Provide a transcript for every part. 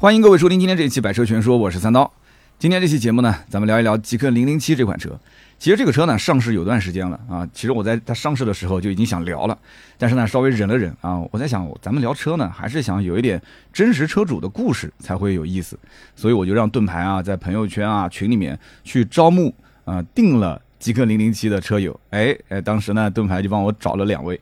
欢迎各位收听今天这一期《百车全说》，我是三刀。今天这期节目呢，咱们聊一聊极氪零零七这款车。其实这个车呢上市有段时间了啊，其实我在它上市的时候就已经想聊了，但是呢稍微忍了忍啊，我在想咱们聊车呢还是想有一点真实车主的故事才会有意思，所以我就让盾牌啊在朋友圈啊群里面去招募啊定了极氪零零七的车友，哎哎，当时呢盾牌就帮我找了两位。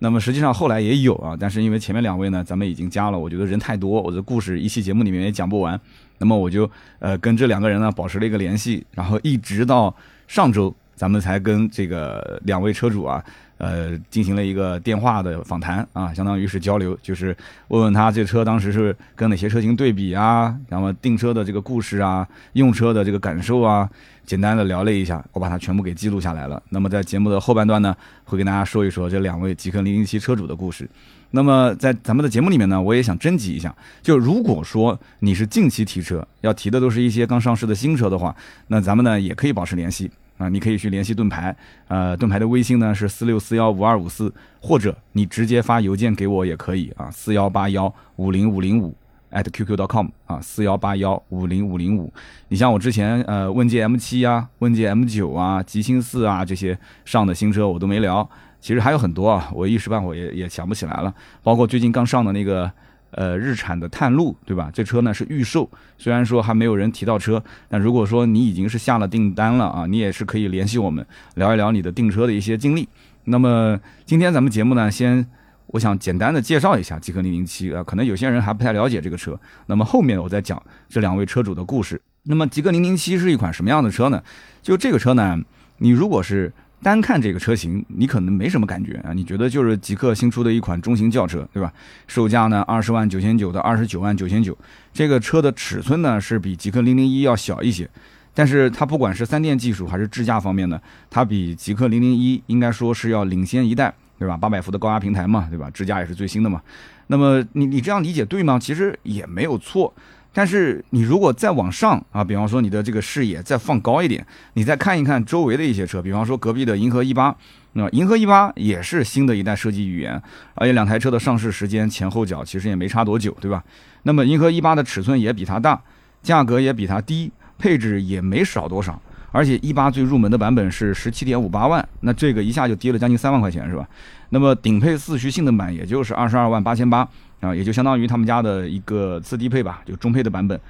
那么实际上后来也有啊，但是因为前面两位呢，咱们已经加了，我觉得人太多，我的故事一期节目里面也讲不完。那么我就呃跟这两个人呢保持了一个联系，然后一直到上周，咱们才跟这个两位车主啊，呃进行了一个电话的访谈啊，相当于是交流，就是问问他这车当时是跟哪些车型对比啊，然后订车的这个故事啊，用车的这个感受啊。简单的聊了一下，我把它全部给记录下来了。那么在节目的后半段呢，会跟大家说一说这两位极氪零零七车主的故事。那么在咱们的节目里面呢，我也想征集一下，就如果说你是近期提车，要提的都是一些刚上市的新车的话，那咱们呢也可以保持联系啊，你可以去联系盾牌，呃，盾牌的微信呢是四六四幺五二五四，或者你直接发邮件给我也可以啊，四幺八幺五零五零五。at qq. dot com 啊，四幺八幺五零五零五。你像我之前呃，问界 M 七啊，问界 M 九啊，极星四啊这些上的新车我都没聊。其实还有很多啊，我一时半会也也想不起来了。包括最近刚上的那个呃日产的探路，对吧？这车呢是预售，虽然说还没有人提到车，但如果说你已经是下了订单了啊，你也是可以联系我们聊一聊你的订车的一些经历。那么今天咱们节目呢，先。我想简单的介绍一下极氪零零七啊，可能有些人还不太了解这个车。那么后面我再讲这两位车主的故事。那么极氪零零七是一款什么样的车呢？就这个车呢，你如果是单看这个车型，你可能没什么感觉啊，你觉得就是极客新出的一款中型轿车，对吧？售价呢二十万九千九到二十九万九千九。这个车的尺寸呢是比极客零零一要小一些，但是它不管是三电技术还是智驾方面呢，它比极客零零一应该说是要领先一代。对吧？八百伏的高压平台嘛，对吧？智驾也是最新的嘛。那么你你这样理解对吗？其实也没有错。但是你如果再往上啊，比方说你的这个视野再放高一点，你再看一看周围的一些车，比方说隔壁的银河 E 八，那银河 E 八也是新的一代设计语言，而且两台车的上市时间前后脚其实也没差多久，对吧？那么银河 E 八的尺寸也比它大，价格也比它低，配置也没少多少。而且一八最入门的版本是十七点五八万，那这个一下就跌了将近三万块钱，是吧？那么顶配四驱性能版也就是二十二万八千八啊，也就相当于他们家的一个次低配吧，就中配的版本。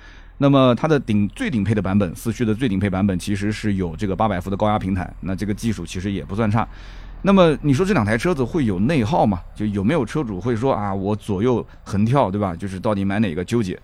那么它的顶最顶配的版本，四驱的最顶配版本其实是有这个八百伏的高压平台，那这个技术其实也不算差。那么你说这两台车子会有内耗吗？就有没有车主会说啊，我左右横跳，对吧？就是到底买哪个纠结？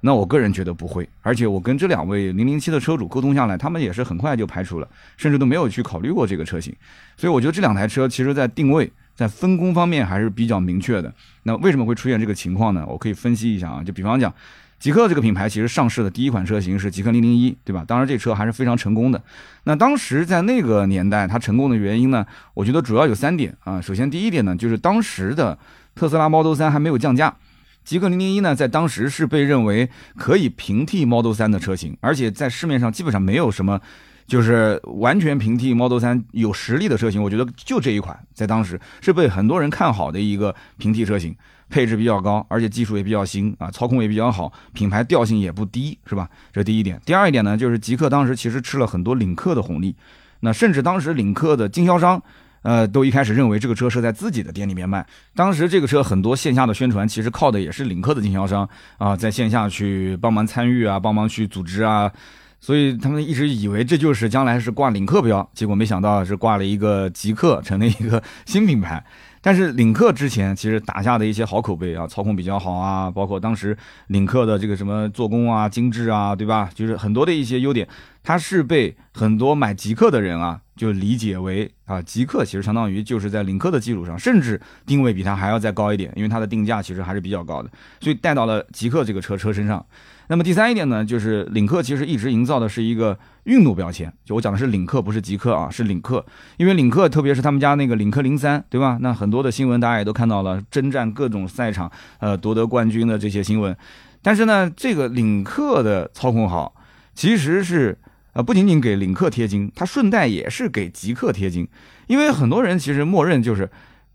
那我个人觉得不会，而且我跟这两位零零七的车主沟通下来，他们也是很快就排除了，甚至都没有去考虑过这个车型。所以我觉得这两台车其实在定位、在分工方面还是比较明确的。那为什么会出现这个情况呢？我可以分析一下啊，就比方讲，极客这个品牌其实上市的第一款车型是极客零零一，对吧？当然这车还是非常成功的。那当时在那个年代它成功的原因呢，我觉得主要有三点啊。首先第一点呢，就是当时的特斯拉 Model 3还没有降价。极客零零一呢，在当时是被认为可以平替 Model 3的车型，而且在市面上基本上没有什么，就是完全平替 Model 3有实力的车型。我觉得就这一款，在当时是被很多人看好的一个平替车型，配置比较高，而且技术也比较新啊，操控也比较好，品牌调性也不低，是吧？这第一点。第二一点呢，就是极客当时其实吃了很多领克的红利，那甚至当时领克的经销商。呃，都一开始认为这个车是在自己的店里面卖。当时这个车很多线下的宣传，其实靠的也是领克的经销商啊，在线下去帮忙参与啊，帮忙去组织啊，所以他们一直以为这就是将来是挂领克标，结果没想到是挂了一个极客，成了一个新品牌。但是领克之前其实打下的一些好口碑啊，操控比较好啊，包括当时领克的这个什么做工啊、精致啊，对吧？就是很多的一些优点，它是被很多买极客的人啊。就理解为啊，极客其实相当于就是在领克的基础上，甚至定位比它还要再高一点，因为它的定价其实还是比较高的，所以带到了极客这个车车身上。那么第三一点呢，就是领克其实一直营造的是一个运动标签，就我讲的是领克，不是极客啊，是领克。因为领克特别是他们家那个领克零三，对吧？那很多的新闻大家也都看到了，征战各种赛场，呃，夺得冠军的这些新闻。但是呢，这个领克的操控好，其实是。啊，不仅仅给领克贴金，它顺带也是给极客贴金，因为很多人其实默认就是，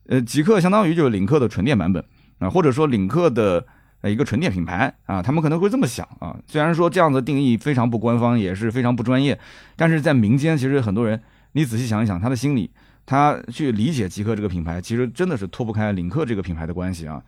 呃，极客相当于就是领克的纯电版本啊，或者说领克的一个纯电品牌啊，他们可能会这么想啊。虽然说这样的定义非常不官方，也是非常不专业，但是在民间其实很多人，你仔细想一想，他的心理，他去理解极客这个品牌，其实真的是脱不开领克这个品牌的关系啊。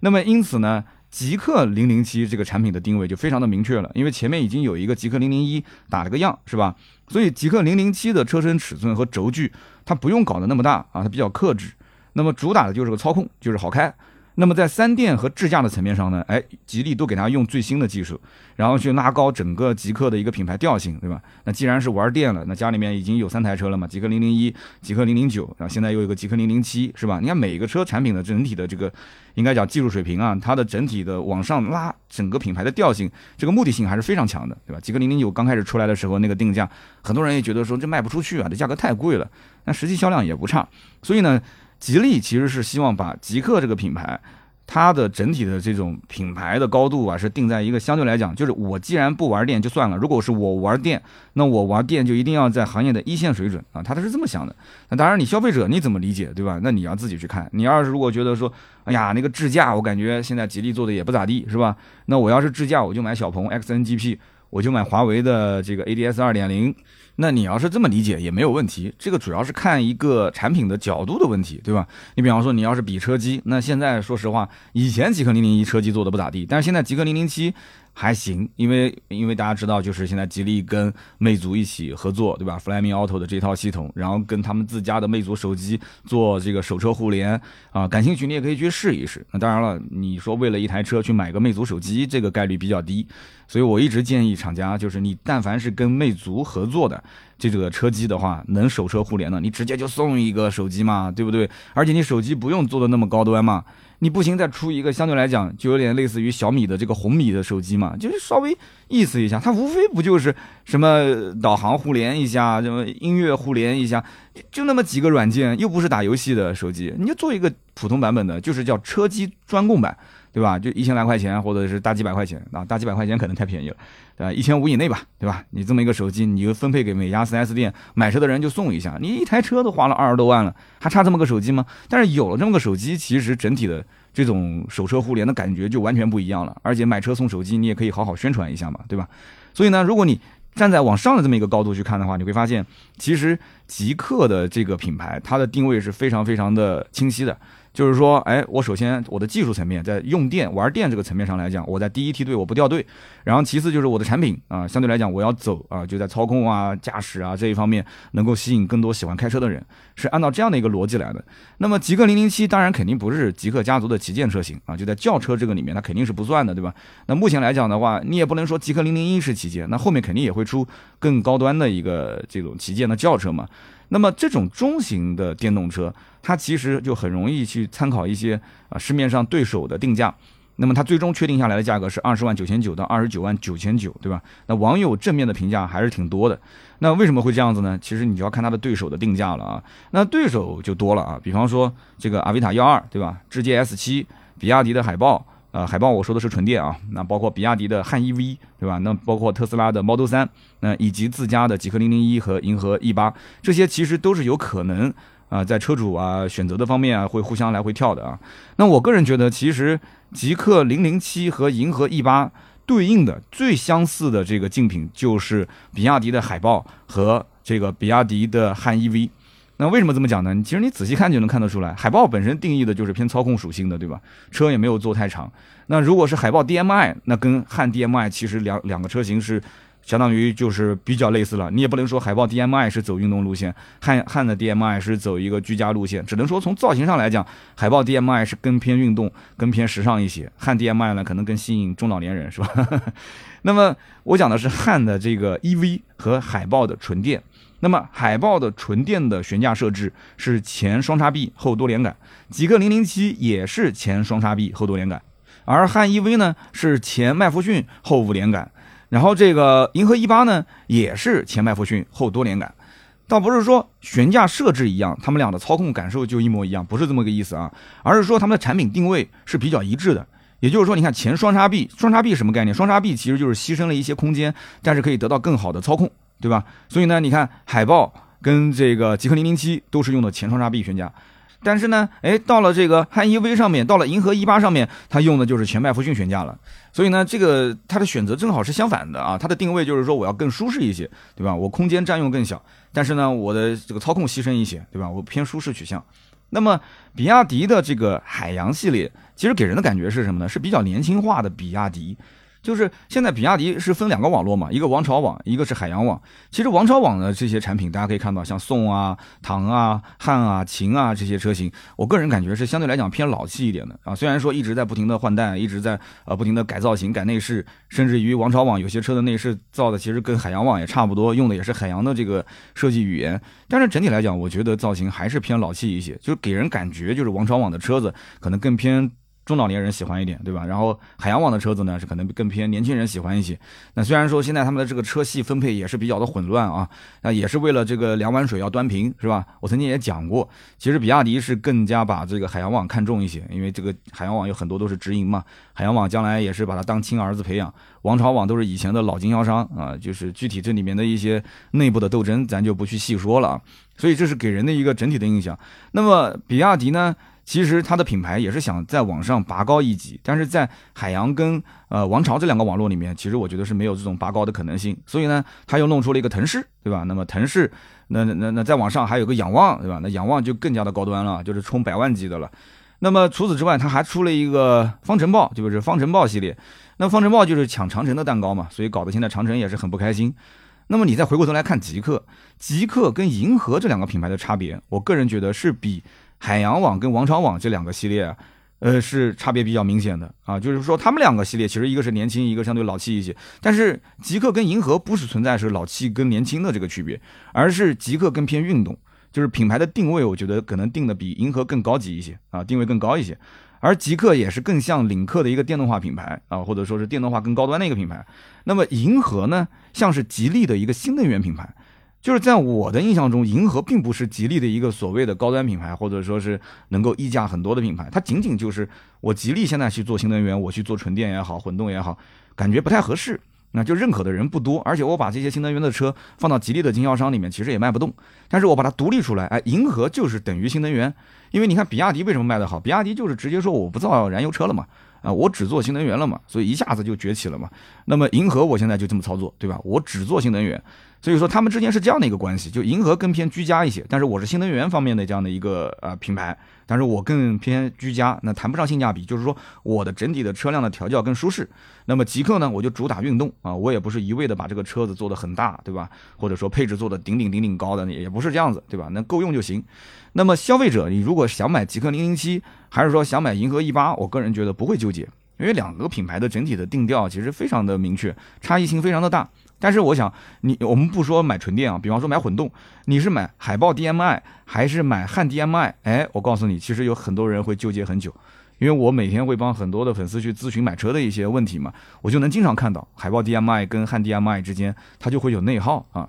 那么因此呢，极客零零七这个产品的定位就非常的明确了，因为前面已经有一个极客零零一打了个样，是吧？所以极客零零七的车身尺寸和轴距，它不用搞得那么大啊，它比较克制。那么主打的就是个操控，就是好开。那么在三电和智驾的层面上呢，哎，吉利都给它用最新的技术，然后去拉高整个极客的一个品牌调性，对吧？那既然是玩电了，那家里面已经有三台车了嘛，极客零零一、极客零零九，然后现在又有个极客零零七，是吧？你看每一个车产品的整体的这个，应该讲技术水平啊，它的整体的往上拉整个品牌的调性，这个目的性还是非常强的，对吧？极客零零九刚开始出来的时候，那个定价，很多人也觉得说这卖不出去啊，这价格太贵了，但实际销量也不差，所以呢。吉利其实是希望把极客这个品牌，它的整体的这种品牌的高度啊，是定在一个相对来讲，就是我既然不玩电就算了，如果是我玩电，那我玩电就一定要在行业的一线水准啊，他都是这么想的。那当然，你消费者你怎么理解，对吧？那你要自己去看。你要是如果觉得说，哎呀，那个智驾我感觉现在吉利做的也不咋地，是吧？那我要是智驾，我就买小鹏 XNGP，我就买华为的这个 ADS 二点零。那你要是这么理解也没有问题，这个主要是看一个产品的角度的问题，对吧？你比方说你要是比车机，那现在说实话，以前极客零零一车机做的不咋地，但是现在极客零零七。还行，因为因为大家知道，就是现在吉利跟魅族一起合作，对吧？Flyme Auto 的这套系统，然后跟他们自家的魅族手机做这个手车互联啊，感兴趣你也可以去试一试。那当然了，你说为了一台车去买个魅族手机，这个概率比较低，所以我一直建议厂家，就是你但凡是跟魅族合作的这个车机的话，能手车互联的，你直接就送一个手机嘛，对不对？而且你手机不用做的那么高端嘛。你不行，再出一个相对来讲就有点类似于小米的这个红米的手机嘛，就是稍微意思一下，它无非不就是什么导航互联一下，什么音乐互联一下，就那么几个软件，又不是打游戏的手机，你就做一个普通版本的，就是叫车机专供版。对吧？就一千来块钱，或者是大几百块钱啊，大几百块钱可能太便宜了，对吧？一千五以内吧，对吧？你这么一个手机，你就分配给每家 4S 店买车的人就送一下，你一台车都花了二十多万了，还差这么个手机吗？但是有了这么个手机，其实整体的这种手车互联的感觉就完全不一样了，而且买车送手机，你也可以好好宣传一下嘛，对吧？所以呢，如果你站在往上的这么一个高度去看的话，你会发现，其实极客的这个品牌，它的定位是非常非常的清晰的。就是说，哎，我首先我的技术层面，在用电玩电这个层面上来讲，我在第一梯队我不掉队。然后其次就是我的产品啊，相对来讲我要走啊，就在操控啊、驾驶啊这一方面能够吸引更多喜欢开车的人，是按照这样的一个逻辑来的。那么极客零零七当然肯定不是极客家族的旗舰车型啊，就在轿车这个里面它肯定是不算的，对吧？那目前来讲的话，你也不能说极客零零一是旗舰，那后面肯定也会出更高端的一个这种旗舰的轿车嘛。那么这种中型的电动车，它其实就很容易去参考一些啊市面上对手的定价。那么它最终确定下来的价格是二十万九千九到二十九万九千九，对吧？那网友正面的评价还是挺多的。那为什么会这样子呢？其实你就要看它的对手的定价了啊。那对手就多了啊，比方说这个阿维塔幺二，对吧？智界 S 七，比亚迪的海豹。呃，海豹我说的是纯电啊，那包括比亚迪的汉 EV，对吧？那包括特斯拉的 Model 三，那以及自家的极氪零零一和银河 E 八，这些其实都是有可能啊，在车主啊选择的方面啊，会互相来回跳的啊。那我个人觉得，其实极氪零零七和银河 E 八对应的最相似的这个竞品，就是比亚迪的海豹和这个比亚迪的汉 EV。那为什么这么讲呢？其实你仔细看就能看得出来，海豹本身定义的就是偏操控属性的，对吧？车也没有做太长。那如果是海豹 DMI，那跟汉 DMI 其实两两个车型是相当于就是比较类似了。你也不能说海豹 DMI 是走运动路线，汉汉的 DMI 是走一个居家路线。只能说从造型上来讲，海豹 DMI 是更偏运动、更偏时尚一些，汉 DMI 呢可能更吸引中老年人，是吧？那么我讲的是汉的这个 EV 和海豹的纯电。那么海豹的纯电的悬架设置是前双叉臂后多连杆，极氪零零七也是前双叉臂后多连杆，而汉 EV 呢是前麦弗逊后五连杆，然后这个银河 E 八呢也是前麦弗逊后多连杆，倒不是说悬架设置一样，他们俩的操控感受就一模一样，不是这么个意思啊，而是说他们的产品定位是比较一致的，也就是说，你看前双叉臂，双叉臂什么概念？双叉臂其实就是牺牲了一些空间，但是可以得到更好的操控。对吧？所以呢，你看海豹跟这个极氪零零七都是用的前双叉臂悬架，但是呢，哎，到了这个汉 EV 上面，到了银河 E 八上面，它用的就是前麦弗逊悬架了。所以呢，这个它的选择正好是相反的啊，它的定位就是说我要更舒适一些，对吧？我空间占用更小，但是呢，我的这个操控牺牲一些，对吧？我偏舒适取向。那么，比亚迪的这个海洋系列，其实给人的感觉是什么呢？是比较年轻化的比亚迪。就是现在比亚迪是分两个网络嘛，一个王朝网，一个是海洋网。其实王朝网的这些产品，大家可以看到，像宋啊、唐啊、汉啊、秦啊这些车型，我个人感觉是相对来讲偏老气一点的啊。虽然说一直在不停的换代，一直在呃不停的改造型、改内饰，甚至于王朝网有些车的内饰造的其实跟海洋网也差不多，用的也是海洋的这个设计语言。但是整体来讲，我觉得造型还是偏老气一些，就是给人感觉就是王朝网的车子可能更偏。中老年人喜欢一点，对吧？然后海洋网的车子呢，是可能更偏年轻人喜欢一些。那虽然说现在他们的这个车系分配也是比较的混乱啊，那也是为了这个两碗水要端平，是吧？我曾经也讲过，其实比亚迪是更加把这个海洋网看重一些，因为这个海洋网有很多都是直营嘛，海洋网将来也是把它当亲儿子培养。王朝网都是以前的老经销商啊，就是具体这里面的一些内部的斗争，咱就不去细说了啊。所以这是给人的一个整体的印象。那么比亚迪呢？其实它的品牌也是想在网上拔高一级，但是在海洋跟呃王朝这两个网络里面，其实我觉得是没有这种拔高的可能性。所以呢，他又弄出了一个腾势，对吧？那么腾势，那那那在网上还有个仰望，对吧？那仰望就更加的高端了，就是冲百万级的了。那么除此之外，他还出了一个方程豹，就是方程豹系列。那方程豹就是抢长城的蛋糕嘛，所以搞得现在长城也是很不开心。那么你再回过头来看极客，极客跟银河这两个品牌的差别，我个人觉得是比。海洋网跟王朝网这两个系列，呃，是差别比较明显的啊。就是说，他们两个系列其实一个是年轻，一个相对老气一些。但是极客跟银河不是存在是老气跟年轻的这个区别，而是极客更偏运动，就是品牌的定位，我觉得可能定的比银河更高级一些啊，定位更高一些。而极客也是更像领克的一个电动化品牌啊，或者说是电动化更高端的一个品牌。那么银河呢，像是吉利的一个新能源品牌。就是在我的印象中，银河并不是吉利的一个所谓的高端品牌，或者说是能够溢价很多的品牌。它仅仅就是我吉利现在去做新能源，我去做纯电也好，混动也好，感觉不太合适。那就认可的人不多，而且我把这些新能源的车放到吉利的经销商里面，其实也卖不动。但是我把它独立出来，哎，银河就是等于新能源。因为你看比亚迪为什么卖得好？比亚迪就是直接说我不造燃油车了嘛，啊，我只做新能源了嘛，所以一下子就崛起了嘛。那么银河我现在就这么操作，对吧？我只做新能源。所以说他们之间是这样的一个关系，就银河更偏居家一些，但是我是新能源方面的这样的一个呃品牌，但是我更偏居家，那谈不上性价比，就是说我的整体的车辆的调教更舒适。那么极客呢，我就主打运动啊，我也不是一味的把这个车子做的很大，对吧？或者说配置做的顶顶顶顶高的，也不是这样子，对吧？能够用就行。那么消费者，你如果想买极客零零七，还是说想买银河 E 八，我个人觉得不会纠结，因为两个品牌的整体的定调其实非常的明确，差异性非常的大。但是我想，你我们不说买纯电啊，比方说买混动，你是买海豹 DMI 还是买汉 DMI？哎，我告诉你，其实有很多人会纠结很久，因为我每天会帮很多的粉丝去咨询买车的一些问题嘛，我就能经常看到海豹 DMI 跟汉 DMI 之间它就会有内耗啊。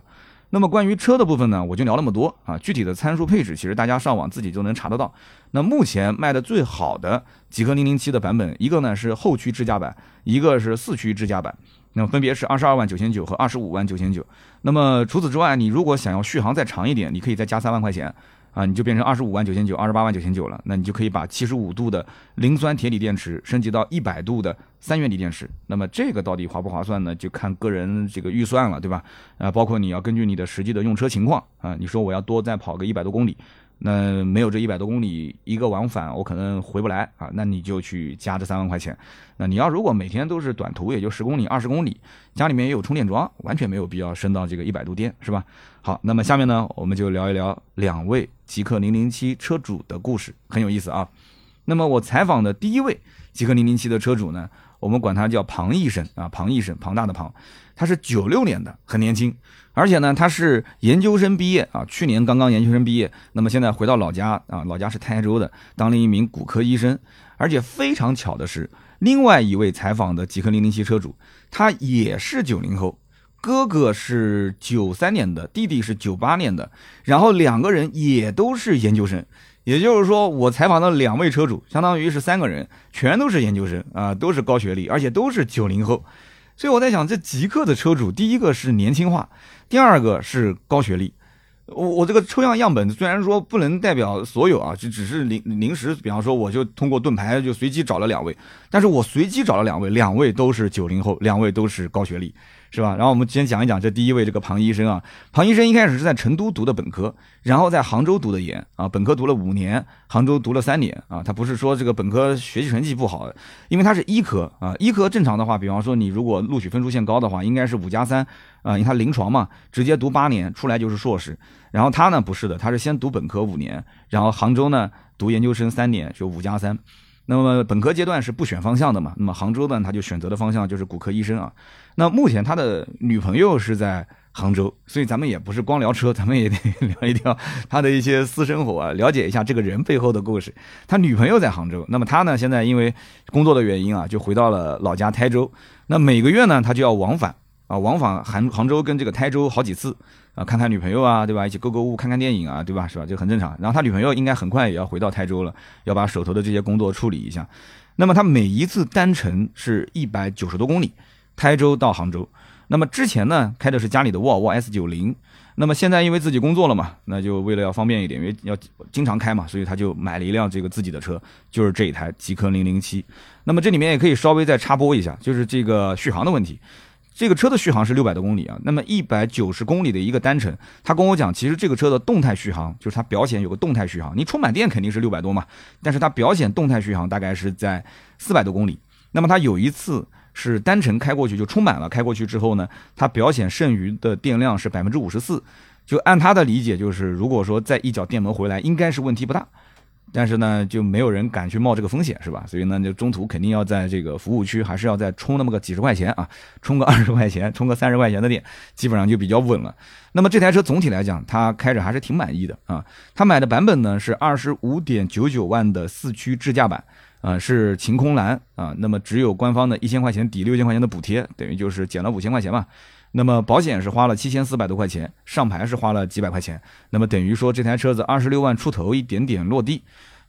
那么关于车的部分呢，我就聊那么多啊，具体的参数配置其实大家上网自己就能查得到。那目前卖的最好的极氪零零七的版本，一个呢是后驱智驾版，一个是四驱智驾版。那么分别是二十二万九千九和二十五万九千九。那么除此之外，你如果想要续航再长一点，你可以再加三万块钱啊，你就变成二十五万九千九、二十八万九千九了。那你就可以把七十五度的磷酸铁锂电池升级到一百度的三元锂电池。那么这个到底划不划算呢？就看个人这个预算了，对吧？啊，包括你要根据你的实际的用车情况啊，你说我要多再跑个一百多公里。那没有这一百多公里一个往返，我可能回不来啊。那你就去加这三万块钱。那你要如果每天都是短途，也就十公里、二十公里，家里面也有充电桩，完全没有必要升到这个一百度电，是吧？好，那么下面呢，我们就聊一聊两位极客零零七车主的故事，很有意思啊。那么我采访的第一位极客零零七的车主呢，我们管他叫庞医生啊，庞医生，庞大的庞，他是九六年的，很年轻。而且呢，他是研究生毕业啊，去年刚刚研究生毕业，那么现在回到老家啊，老家是台州的，当了一名骨科医生。而且非常巧的是，另外一位采访的极客零零七车主，他也是九零后，哥哥是九三年的，弟弟是九八年的，然后两个人也都是研究生。也就是说，我采访的两位车主，相当于是三个人，全都是研究生啊，都是高学历，而且都是九零后。所以我在想，这极客的车主，第一个是年轻化。第二个是高学历，我我这个抽样样本虽然说不能代表所有啊，就只是临临时，比方说我就通过盾牌就随机找了两位，但是我随机找了两位，两位都是九零后，两位都是高学历。是吧？然后我们先讲一讲这第一位这个庞医生啊。庞医生一开始是在成都读的本科，然后在杭州读的研啊。本科读了五年，杭州读了三年啊。他不是说这个本科学习成绩不好，因为他是医科啊。医科正常的话，比方说你如果录取分数线高的话，应该是五加三啊，因为他临床嘛，直接读八年出来就是硕士。然后他呢不是的，他是先读本科五年，然后杭州呢读研究生三年，就五加三。那么本科阶段是不选方向的嘛？那么杭州呢，他就选择的方向就是骨科医生啊。那目前他的女朋友是在杭州，所以咱们也不是光聊车，咱们也得聊一聊他的一些私生活啊，了解一下这个人背后的故事。他女朋友在杭州，那么他呢，现在因为工作的原因啊，就回到了老家台州。那每个月呢，他就要往返啊，往返杭杭州跟这个台州好几次。啊，看看女朋友啊，对吧？一起购购物，看看电影啊，对吧？是吧？这很正常。然后他女朋友应该很快也要回到台州了，要把手头的这些工作处理一下。那么他每一次单程是一百九十多公里，台州到杭州。那么之前呢，开的是家里的沃尔沃 S 九零。那么现在因为自己工作了嘛，那就为了要方便一点，因为要经常开嘛，所以他就买了一辆这个自己的车，就是这一台极氪零零七。那么这里面也可以稍微再插播一下，就是这个续航的问题。这个车的续航是六百多公里啊，那么一百九十公里的一个单程，他跟我讲，其实这个车的动态续航就是它表显有个动态续航，你充满电肯定是六百多嘛，但是它表显动态续航大概是在四百多公里。那么它有一次是单程开过去就充满了，开过去之后呢，它表显剩余的电量是百分之五十四，就按他的理解就是，如果说再一脚电门回来，应该是问题不大。但是呢，就没有人敢去冒这个风险，是吧？所以呢，就中途肯定要在这个服务区，还是要再充那么个几十块钱啊，充个 二十块钱，充个三十块钱的电，基本上就比较稳了。那么这台车总体来讲，他开着还是挺满意的啊。他买的版本呢是二十五点九九万的四驱智驾版，啊，是晴空蓝啊。那么只有官方的一千块钱抵六千块钱的补贴，等于就是减了五千块钱嘛。那么保险是花了七千四百多块钱，上牌是花了几百块钱，那么等于说这台车子二十六万出头一点点落地。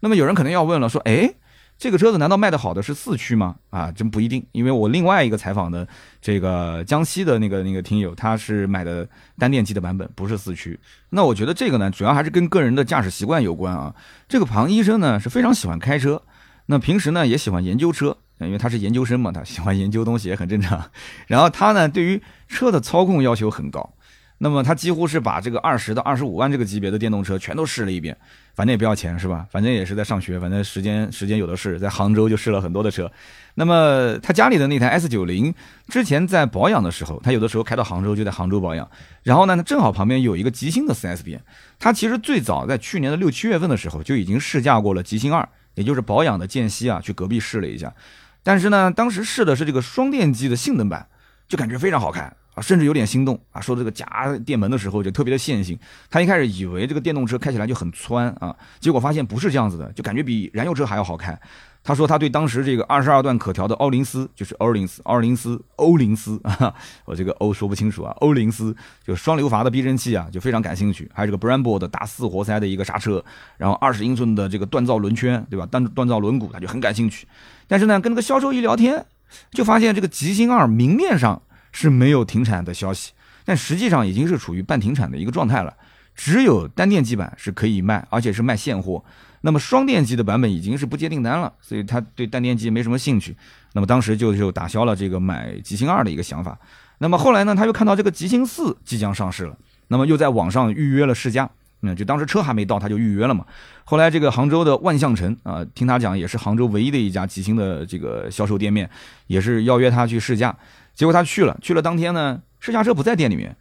那么有人可能要问了，说，哎，这个车子难道卖的好的是四驱吗？啊，真不一定，因为我另外一个采访的这个江西的那个那个听友，他是买的单电机的版本，不是四驱。那我觉得这个呢，主要还是跟个人的驾驶习惯有关啊。这个庞医生呢是非常喜欢开车，那平时呢也喜欢研究车。因为他是研究生嘛，他喜欢研究东西也很正常。然后他呢，对于车的操控要求很高。那么他几乎是把这个二十到二十五万这个级别的电动车全都试了一遍，反正也不要钱是吧？反正也是在上学，反正时间时间有的是，在杭州就试了很多的车。那么他家里的那台 S 九零之前在保养的时候，他有的时候开到杭州就在杭州保养。然后呢，正好旁边有一个吉星的 4S 店。他其实最早在去年的六七月份的时候就已经试驾过了吉星二，也就是保养的间隙啊，去隔壁试了一下。但是呢，当时试的是这个双电机的性能版，就感觉非常好看啊，甚至有点心动啊。说这个夹电门的时候就特别的线性，他一开始以为这个电动车开起来就很窜啊，结果发现不是这样子的，就感觉比燃油车还要好看。他说他对当时这个二十二段可调的欧林斯，就是欧林斯、欧林斯、欧林斯啊，我这个欧说不清楚啊，欧林斯就双流阀的避震器啊，就非常感兴趣。还有这个 Brembo 的大四活塞的一个刹车，然后二十英寸的这个锻造轮圈，对吧？锻锻造轮毂，他就很感兴趣。但是呢，跟那个销售一聊天，就发现这个吉星二明面上是没有停产的消息，但实际上已经是处于半停产的一个状态了。只有单电机版是可以卖，而且是卖现货。那么双电机的版本已经是不接订单了，所以他对单电机没什么兴趣。那么当时就就打消了这个买极星二的一个想法。那么后来呢，他又看到这个极星四即将上市了，那么又在网上预约了试驾。那就当时车还没到，他就预约了嘛。后来这个杭州的万象城啊，听他讲也是杭州唯一的一家极星的这个销售店面，也是邀约他去试驾。结果他去了，去了当天呢，试驾车不在店里面。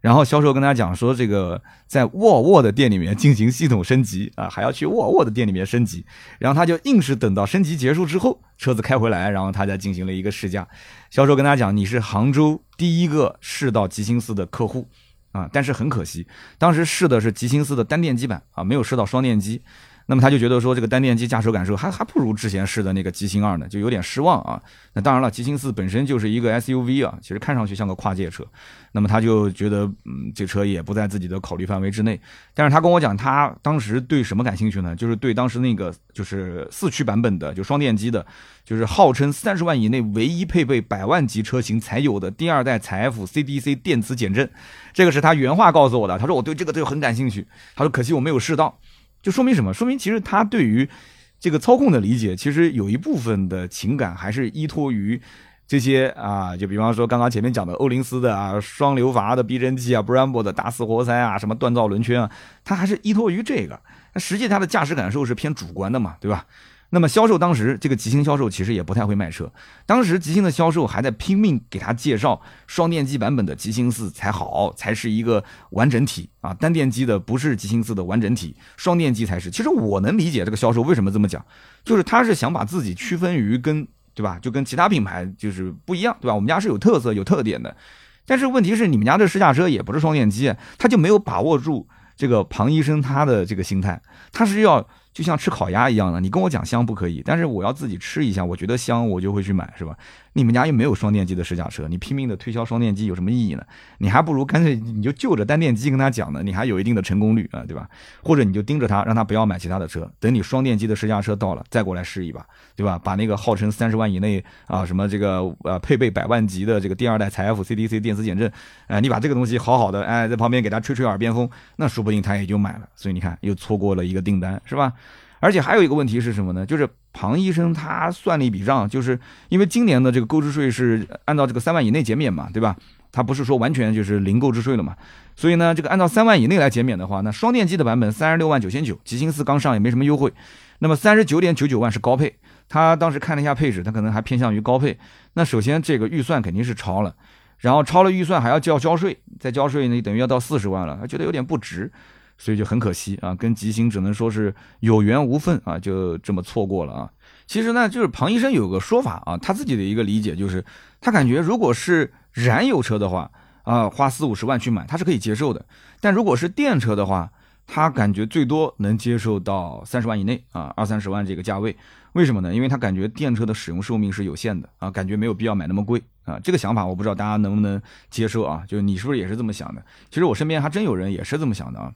然后销售跟他讲说，这个在沃尔沃的店里面进行系统升级啊，还要去沃尔沃的店里面升级。然后他就硬是等到升级结束之后，车子开回来，然后他再进行了一个试驾。销售跟他讲，你是杭州第一个试到极星四的客户啊，但是很可惜，当时试的是极星四的单电机版啊，没有试到双电机。那么他就觉得说这个单电机驾驶感受还还不如之前试的那个极星二呢，就有点失望啊。那当然了，极星四本身就是一个 SUV 啊，其实看上去像个跨界车。那么他就觉得，嗯，这车也不在自己的考虑范围之内。但是他跟我讲，他当时对什么感兴趣呢？就是对当时那个就是四驱版本的，就双电机的，就是号称三十万以内唯一配备百万级车型才有的第二代采 F CDC 电磁减震。这个是他原话告诉我的。他说我对这个就很感兴趣。他说可惜我没有试到。就说明什么？说明其实他对于这个操控的理解，其实有一部分的情感还是依托于这些啊，就比方说刚刚前面讲的欧林斯的啊，双流阀的避震器啊，Brembo 的大四活塞啊，什么锻造轮圈啊，他还是依托于这个。那实际他的驾驶感受是偏主观的嘛，对吧？那么销售当时这个极星销售其实也不太会卖车，当时极星的销售还在拼命给他介绍双电机版本的极星四才好，才是一个完整体啊，单电机的不是极星四的完整体，双电机才是。其实我能理解这个销售为什么这么讲，就是他是想把自己区分于跟对吧，就跟其他品牌就是不一样，对吧？我们家是有特色有特点的，但是问题是你们家这试驾车也不是双电机，他就没有把握住这个庞医生他的这个心态，他是要。就像吃烤鸭一样的，你跟我讲香不可以，但是我要自己吃一下，我觉得香，我就会去买，是吧？你们家又没有双电机的试驾车，你拼命的推销双电机有什么意义呢？你还不如干脆你就就着单电机跟他讲呢，你还有一定的成功率啊，对吧？或者你就盯着他，让他不要买其他的车，等你双电机的试驾车到了再过来试一把，对吧？把那个号称三十万以内啊，什么这个呃配备百万级的这个第二代采 F CDC 电磁减震，哎，你把这个东西好好的哎在旁边给他吹吹耳边风，那说不定他也就买了。所以你看又错过了一个订单，是吧？而且还有一个问题是什么呢？就是庞医生他算了一笔账，就是因为今年的这个购置税是按照这个三万以内减免嘛，对吧？他不是说完全就是零购置税了嘛？所以呢，这个按照三万以内来减免的话，那双电机的版本三十六万九千九，极星四刚上也没什么优惠，那么三十九点九九万是高配。他当时看了一下配置，他可能还偏向于高配。那首先这个预算肯定是超了，然后超了预算还要交交税，再交税呢等于要到四十万了，他觉得有点不值。所以就很可惜啊，跟吉星只能说是有缘无分啊，就这么错过了啊。其实呢，就是庞医生有个说法啊，他自己的一个理解就是，他感觉如果是燃油车的话啊，花四五十万去买他是可以接受的，但如果是电车的话，他感觉最多能接受到三十万以内啊，二三十万这个价位。为什么呢？因为他感觉电车的使用寿命是有限的啊，感觉没有必要买那么贵啊。这个想法我不知道大家能不能接受啊？就是你是不是也是这么想的？其实我身边还真有人也是这么想的啊。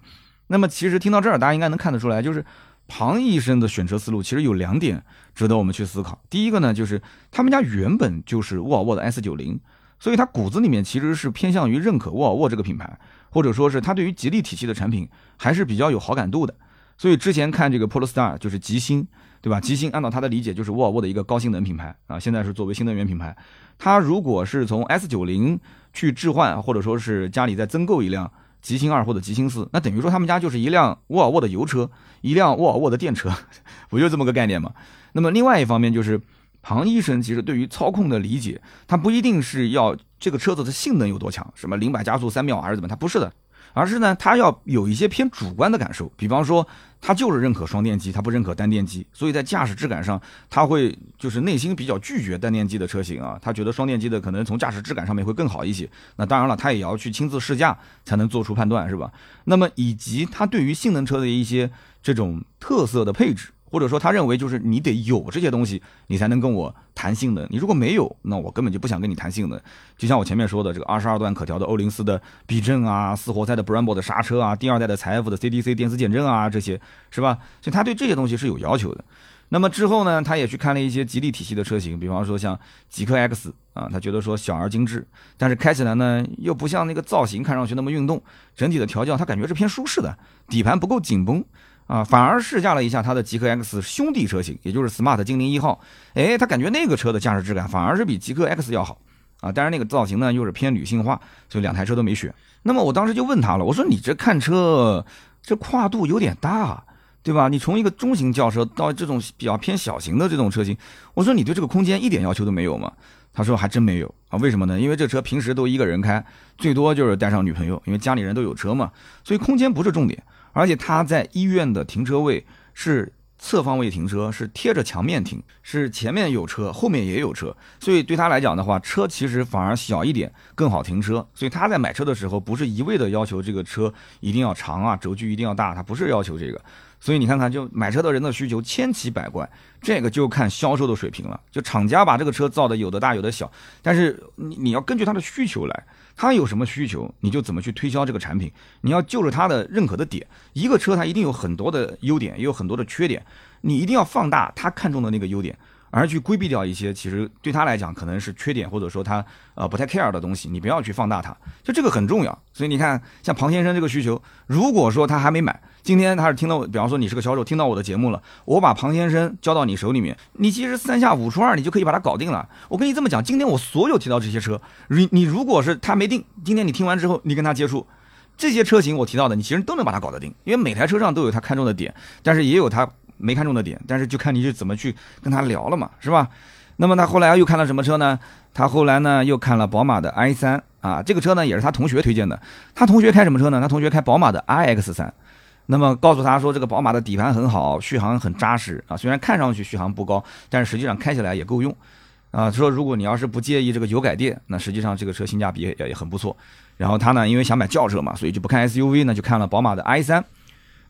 那么其实听到这儿，大家应该能看得出来，就是庞医生的选车思路其实有两点值得我们去思考。第一个呢，就是他们家原本就是沃尔沃的 S90，所以他骨子里面其实是偏向于认可沃尔沃这个品牌，或者说是他对于吉利体系的产品还是比较有好感度的。所以之前看这个 Polestar 就是极星，对吧？极星按照他的理解就是沃尔沃的一个高性能品牌啊，现在是作为新能源品牌。他如果是从 S90 去置换，或者说是家里再增购一辆。极星二或者极星四，那等于说他们家就是一辆沃尔沃的油车，一辆沃尔沃的电车，不就这么个概念吗？那么另外一方面就是，庞医生其实对于操控的理解，他不一定是要这个车子的性能有多强，什么零百加速三秒还是怎么，他不是的。而是呢，他要有一些偏主观的感受，比方说，他就是认可双电机，他不认可单电机，所以在驾驶质感上，他会就是内心比较拒绝单电机的车型啊，他觉得双电机的可能从驾驶质感上面会更好一些。那当然了，他也要去亲自试驾才能做出判断，是吧？那么以及他对于性能车的一些这种特色的配置。或者说，他认为就是你得有这些东西，你才能跟我谈性能。你如果没有，那我根本就不想跟你谈性能。就像我前面说的，这个二十二段可调的欧林斯的避震啊，四活塞的 Brembo 的刹车啊，第二代的财富的 CDC 电磁减震啊，这些是吧？所以他对这些东西是有要求的。那么之后呢，他也去看了一些吉利体系的车型，比方说像极氪 X 啊，他觉得说小而精致，但是开起来呢又不像那个造型看上去那么运动，整体的调教他感觉是偏舒适的，底盘不够紧绷。啊，反而试驾了一下他的极客 X 兄弟车型，也就是 Smart 精灵一号。哎，他感觉那个车的驾驶质感反而是比极客 X 要好啊。但是那个造型呢又是偏女性化，所以两台车都没选。那么我当时就问他了，我说你这看车这跨度有点大，对吧？你从一个中型轿车到这种比较偏小型的这种车型，我说你对这个空间一点要求都没有吗？他说还真没有啊。为什么呢？因为这车平时都一个人开，最多就是带上女朋友，因为家里人都有车嘛，所以空间不是重点。而且他在医院的停车位是侧方位停车，是贴着墙面停，是前面有车，后面也有车，所以对他来讲的话，车其实反而小一点更好停车。所以他在买车的时候，不是一味的要求这个车一定要长啊，轴距一定要大，他不是要求这个，所以你看看，就买车的人的需求千奇百怪，这个就看销售的水平了。就厂家把这个车造的有的大有的小，但是你你要根据他的需求来，他有什么需求，你就怎么去推销这个产品。你要就着他的认可的点，一个车它一定有很多的优点，也有很多的缺点，你一定要放大他看中的那个优点。而去规避掉一些其实对他来讲可能是缺点，或者说他呃不太 care 的东西，你不要去放大它，就这个很重要。所以你看，像庞先生这个需求，如果说他还没买，今天他是听到，比方说你是个销售，听到我的节目了，我把庞先生交到你手里面，你其实三下五除二你就可以把它搞定了。我跟你这么讲，今天我所有提到这些车，你你如果是他没定，今天你听完之后，你跟他接触这些车型，我提到的，你其实都能把它搞得定，因为每台车上都有他看中的点，但是也有他。没看中的点，但是就看你是怎么去跟他聊了嘛，是吧？那么他后来又看了什么车呢？他后来呢又看了宝马的 i 三啊，这个车呢也是他同学推荐的。他同学开什么车呢？他同学开宝马的 iX 三。那么告诉他说，这个宝马的底盘很好，续航很扎实啊。虽然看上去续航不高，但是实际上开起来也够用啊。说如果你要是不介意这个油改电，那实际上这个车性价比也也很不错。然后他呢，因为想买轿车嘛，所以就不看 SUV 呢，就看了宝马的 i 三。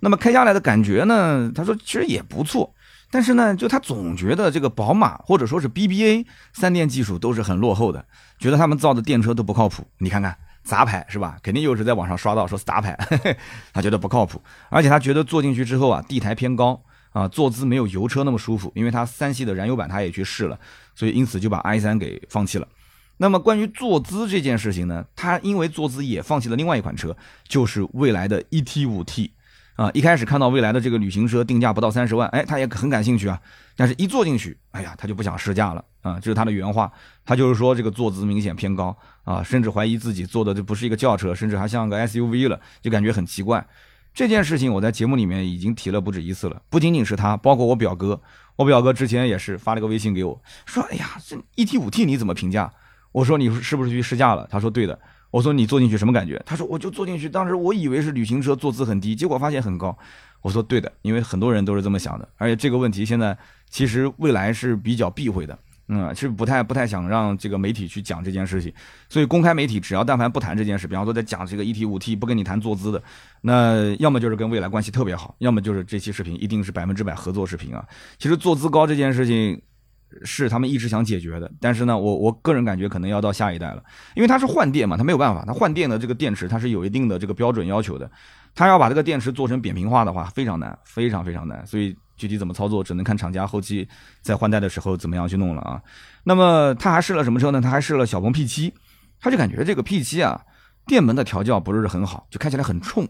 那么开下来的感觉呢？他说其实也不错，但是呢，就他总觉得这个宝马或者说是 BBA 三电技术都是很落后的，觉得他们造的电车都不靠谱。你看看杂牌是吧？肯定又是在网上刷到说杂牌，他觉得不靠谱。而且他觉得坐进去之后啊，地台偏高啊，坐姿没有油车那么舒服。因为他三系的燃油版他也去试了，所以因此就把 i 三给放弃了。那么关于坐姿这件事情呢，他因为坐姿也放弃了另外一款车，就是未来的 ET 五 T。啊，一开始看到未来的这个旅行车定价不到三十万，哎，他也很感兴趣啊。但是，一坐进去，哎呀，他就不想试驾了啊。这是他的原话，他就是说这个坐姿明显偏高啊，甚至怀疑自己坐的这不是一个轿车，甚至还像个 SUV 了，就感觉很奇怪。这件事情我在节目里面已经提了不止一次了，不仅仅是他，包括我表哥，我表哥之前也是发了个微信给我，说，哎呀，这 ET 五 T 你怎么评价？我说你是不是去试驾了？他说对的。我说你坐进去什么感觉？他说我就坐进去，当时我以为是旅行车，坐姿很低，结果发现很高。我说对的，因为很多人都是这么想的，而且这个问题现在其实未来是比较避讳的，嗯，是不太不太想让这个媒体去讲这件事情。所以公开媒体只要但凡不谈这件事，比方说在讲这个一 T 五 T 不跟你谈坐姿的，那要么就是跟未来关系特别好，要么就是这期视频一定是百分之百合作视频啊。其实坐姿高这件事情。是他们一直想解决的，但是呢，我我个人感觉可能要到下一代了，因为它是换电嘛，它没有办法，它换电的这个电池它是有一定的这个标准要求的，它要把这个电池做成扁平化的话，非常难，非常非常难，所以具体怎么操作，只能看厂家后期在换代的时候怎么样去弄了啊。那么他还试了什么车呢？他还试了小鹏 P7，他就感觉这个 P7 啊，电门的调教不是很好，就开起来很冲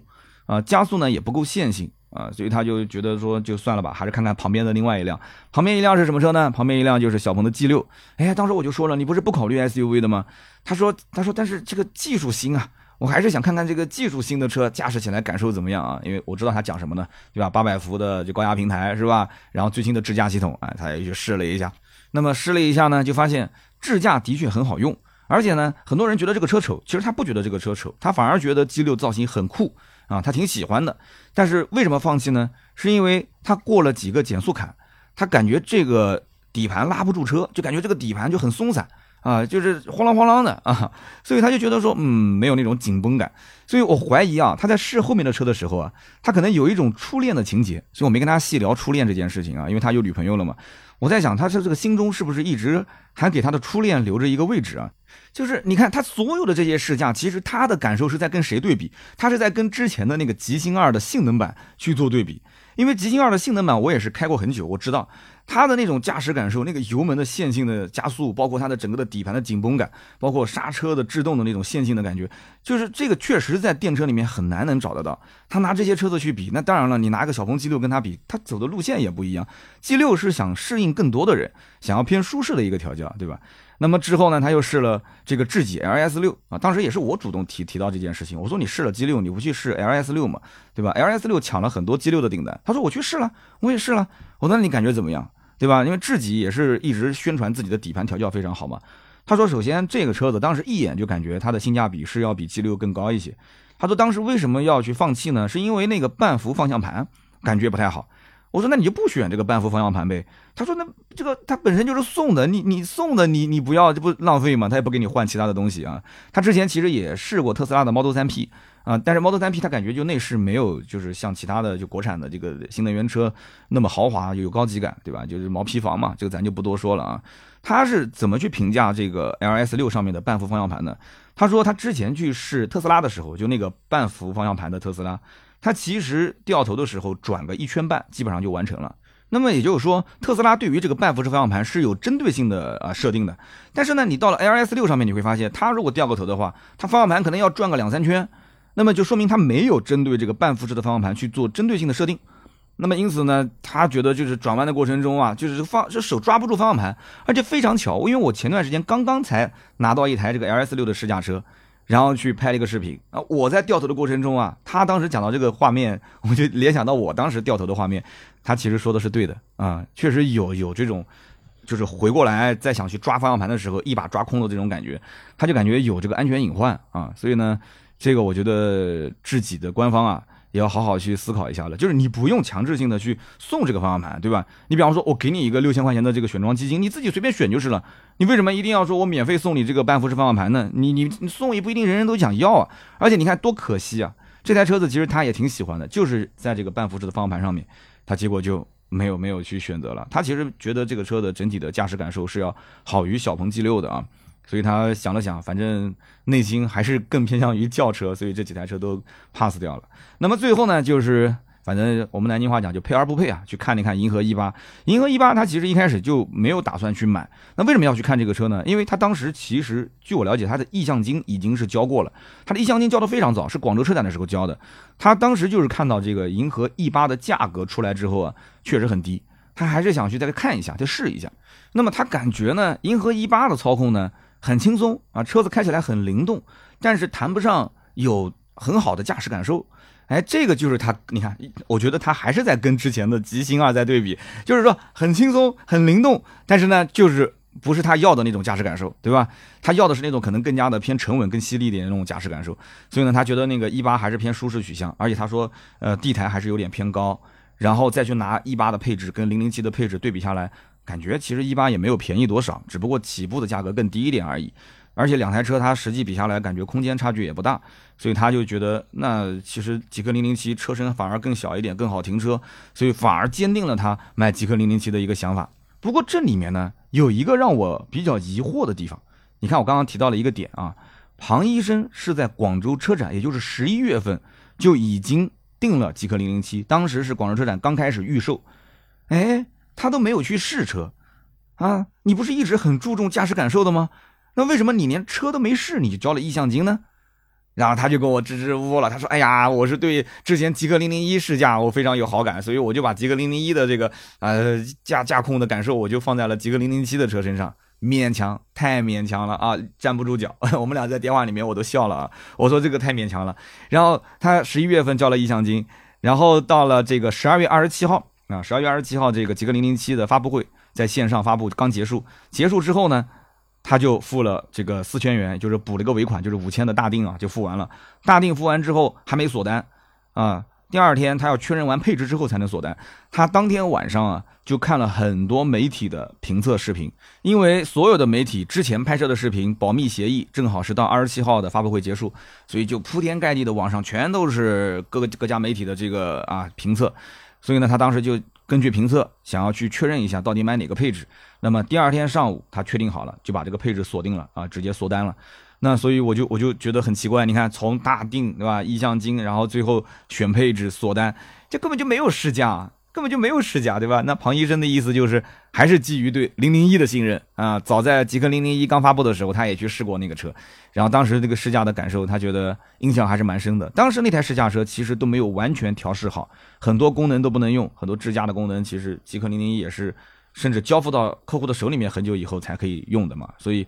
啊，加速呢也不够线性。啊，所以他就觉得说就算了吧，还是看看旁边的另外一辆。旁边一辆是什么车呢？旁边一辆就是小鹏的 G 六。哎，当时我就说了，你不是不考虑 SUV 的吗？他说，他说，但是这个技术新啊，我还是想看看这个技术新的车驾驶起来感受怎么样啊？因为我知道他讲什么呢，对吧？八百伏的就高压平台是吧？然后最新的智驾系统，哎，他也去试了一下。那么试了一下呢，就发现智驾的确很好用，而且呢，很多人觉得这个车丑，其实他不觉得这个车丑，他反而觉得 G 六造型很酷。啊，他挺喜欢的，但是为什么放弃呢？是因为他过了几个减速坎，他感觉这个底盘拉不住车，就感觉这个底盘就很松散啊，就是晃啷晃啷的啊，所以他就觉得说，嗯，没有那种紧绷感。所以我怀疑啊，他在试后面的车的时候啊，他可能有一种初恋的情节，所以我没跟他细聊初恋这件事情啊，因为他有女朋友了嘛。我在想，他是这个心中是不是一直还给他的初恋留着一个位置啊？就是你看他所有的这些试驾，其实他的感受是在跟谁对比？他是在跟之前的那个极星二的性能版去做对比。因为极星二的性能版我也是开过很久，我知道它的那种驾驶感受，那个油门的线性的加速，包括它的整个的底盘的紧绷感，包括刹车的制动的那种线性的感觉，就是这个确实在电车里面很难能找得到。他拿这些车子去比，那当然了，你拿个小鹏 G 六跟他比，他走的路线也不一样。G 六是想适应更多的人，想要偏舒适的一个调教，对吧？那么之后呢，他又试了这个智己 LS 六啊，当时也是我主动提提到这件事情，我说你试了 G 六，你不去试 LS 六嘛，对吧？LS 六抢了很多 G 六的订单，他说我去试了，我也试了，我说你感觉怎么样，对吧？因为智己也是一直宣传自己的底盘调教非常好嘛。他说首先这个车子当时一眼就感觉它的性价比是要比 G 六更高一些。他说当时为什么要去放弃呢？是因为那个半幅方向盘感觉不太好。我说那你就不选这个半幅方向盘呗。他说那这个它本身就是送的，你你送的你你不要这不浪费吗？他也不给你换其他的东西啊。他之前其实也试过特斯拉的 Model 3 P 啊，但是 Model 3 P 它感觉就内饰没有就是像其他的就国产的这个新能源车那么豪华有高级感，对吧？就是毛坯房嘛，这个咱就不多说了啊。他是怎么去评价这个 LS 六上面的半幅方向盘呢？他说他之前去试特斯拉的时候，就那个半幅方向盘的特斯拉。它其实掉头的时候转个一圈半，基本上就完成了。那么也就是说，特斯拉对于这个半幅式方向盘是有针对性的啊设定的。但是呢，你到了 L S 六上面，你会发现，它如果掉个头的话，它方向盘可能要转个两三圈，那么就说明他没有针对这个半幅式的方向盘去做针对性的设定。那么因此呢，他觉得就是转弯的过程中啊，就是方这手抓不住方向盘，而且非常巧，因为我前段时间刚刚才拿到一台这个 L S 六的试驾车。然后去拍了一个视频啊！我在掉头的过程中啊，他当时讲到这个画面，我就联想到我当时掉头的画面。他其实说的是对的啊，确实有有这种，就是回过来再想去抓方向盘的时候，一把抓空的这种感觉，他就感觉有这个安全隐患啊。所以呢，这个我觉得自己的官方啊。也要好好去思考一下了，就是你不用强制性的去送这个方向盘，对吧？你比方说，我给你一个六千块钱的这个选装基金，你自己随便选就是了。你为什么一定要说我免费送你这个半幅式方向盘呢？你你你送也不一定人人都想要啊。而且你看多可惜啊！这台车子其实他也挺喜欢的，就是在这个半幅式的方向盘上面，他结果就没有没有去选择了。他其实觉得这个车的整体的驾驶感受是要好于小鹏 G 六的啊。所以他想了想，反正内心还是更偏向于轿车，所以这几台车都 pass 掉了。那么最后呢，就是反正我们南京话讲就配而不配啊，去看了看银河 E 八。银河 E 八它其实一开始就没有打算去买，那为什么要去看这个车呢？因为他当时其实据我了解，他的意向金已经是交过了，他的意向金交的非常早，是广州车展的时候交的。他当时就是看到这个银河 E 八的价格出来之后啊，确实很低，他还是想去再看一下，再试一下。那么他感觉呢，银河 E 八的操控呢？很轻松啊，车子开起来很灵动，但是谈不上有很好的驾驶感受。哎，这个就是它，你看，我觉得它还是在跟之前的极星二在对比，就是说很轻松、很灵动，但是呢，就是不是他要的那种驾驶感受，对吧？他要的是那种可能更加的偏沉稳、更犀利一点的那种驾驶感受。所以呢，他觉得那个一八还是偏舒适取向，而且他说，呃，地台还是有点偏高，然后再去拿一八的配置跟零零七的配置对比下来。感觉其实一八也没有便宜多少，只不过起步的价格更低一点而已。而且两台车它实际比下来，感觉空间差距也不大，所以他就觉得那其实极氪零零七车身反而更小一点，更好停车，所以反而坚定了他买极氪零零七的一个想法。不过这里面呢有一个让我比较疑惑的地方，你看我刚刚提到了一个点啊，庞医生是在广州车展，也就是十一月份就已经定了极氪零零七，当时是广州车展刚开始预售，哎。他都没有去试车，啊，你不是一直很注重驾驶感受的吗？那为什么你连车都没试，你就交了意向金呢？然后他就跟我支支吾吾了，他说：“哎呀，我是对之前极氪零零一试驾我非常有好感，所以我就把极氪零零一的这个呃驾驾控的感受，我就放在了极氪零零七的车身上，勉强，太勉强了啊，站不住脚。我们俩在电话里面我都笑了啊，我说这个太勉强了。然后他十一月份交了意向金，然后到了这个十二月二十七号。啊，十二月二十七号，这个极氪零零七的发布会在线上发布刚结束，结束之后呢，他就付了这个四千元，就是补了个尾款，就是五千的大定啊，就付完了。大定付完之后还没锁单啊，第二天他要确认完配置之后才能锁单。他当天晚上啊就看了很多媒体的评测视频，因为所有的媒体之前拍摄的视频保密协议正好是到二十七号的发布会结束，所以就铺天盖地的网上全都是各个各家媒体的这个啊评测。所以呢，他当时就根据评测，想要去确认一下到底买哪个配置。那么第二天上午，他确定好了，就把这个配置锁定了啊，直接锁单了。那所以我就我就觉得很奇怪，你看从大定对吧，意向金，然后最后选配置锁单，这根本就没有试驾。根本就没有试驾，对吧？那庞医生的意思就是，还是基于对零零一的信任啊。早在极客零零一刚发布的时候，他也去试过那个车，然后当时这个试驾的感受，他觉得印象还是蛮深的。当时那台试驾车其实都没有完全调试好，很多功能都不能用，很多智驾的功能其实极客零零一也是，甚至交付到客户的手里面很久以后才可以用的嘛。所以。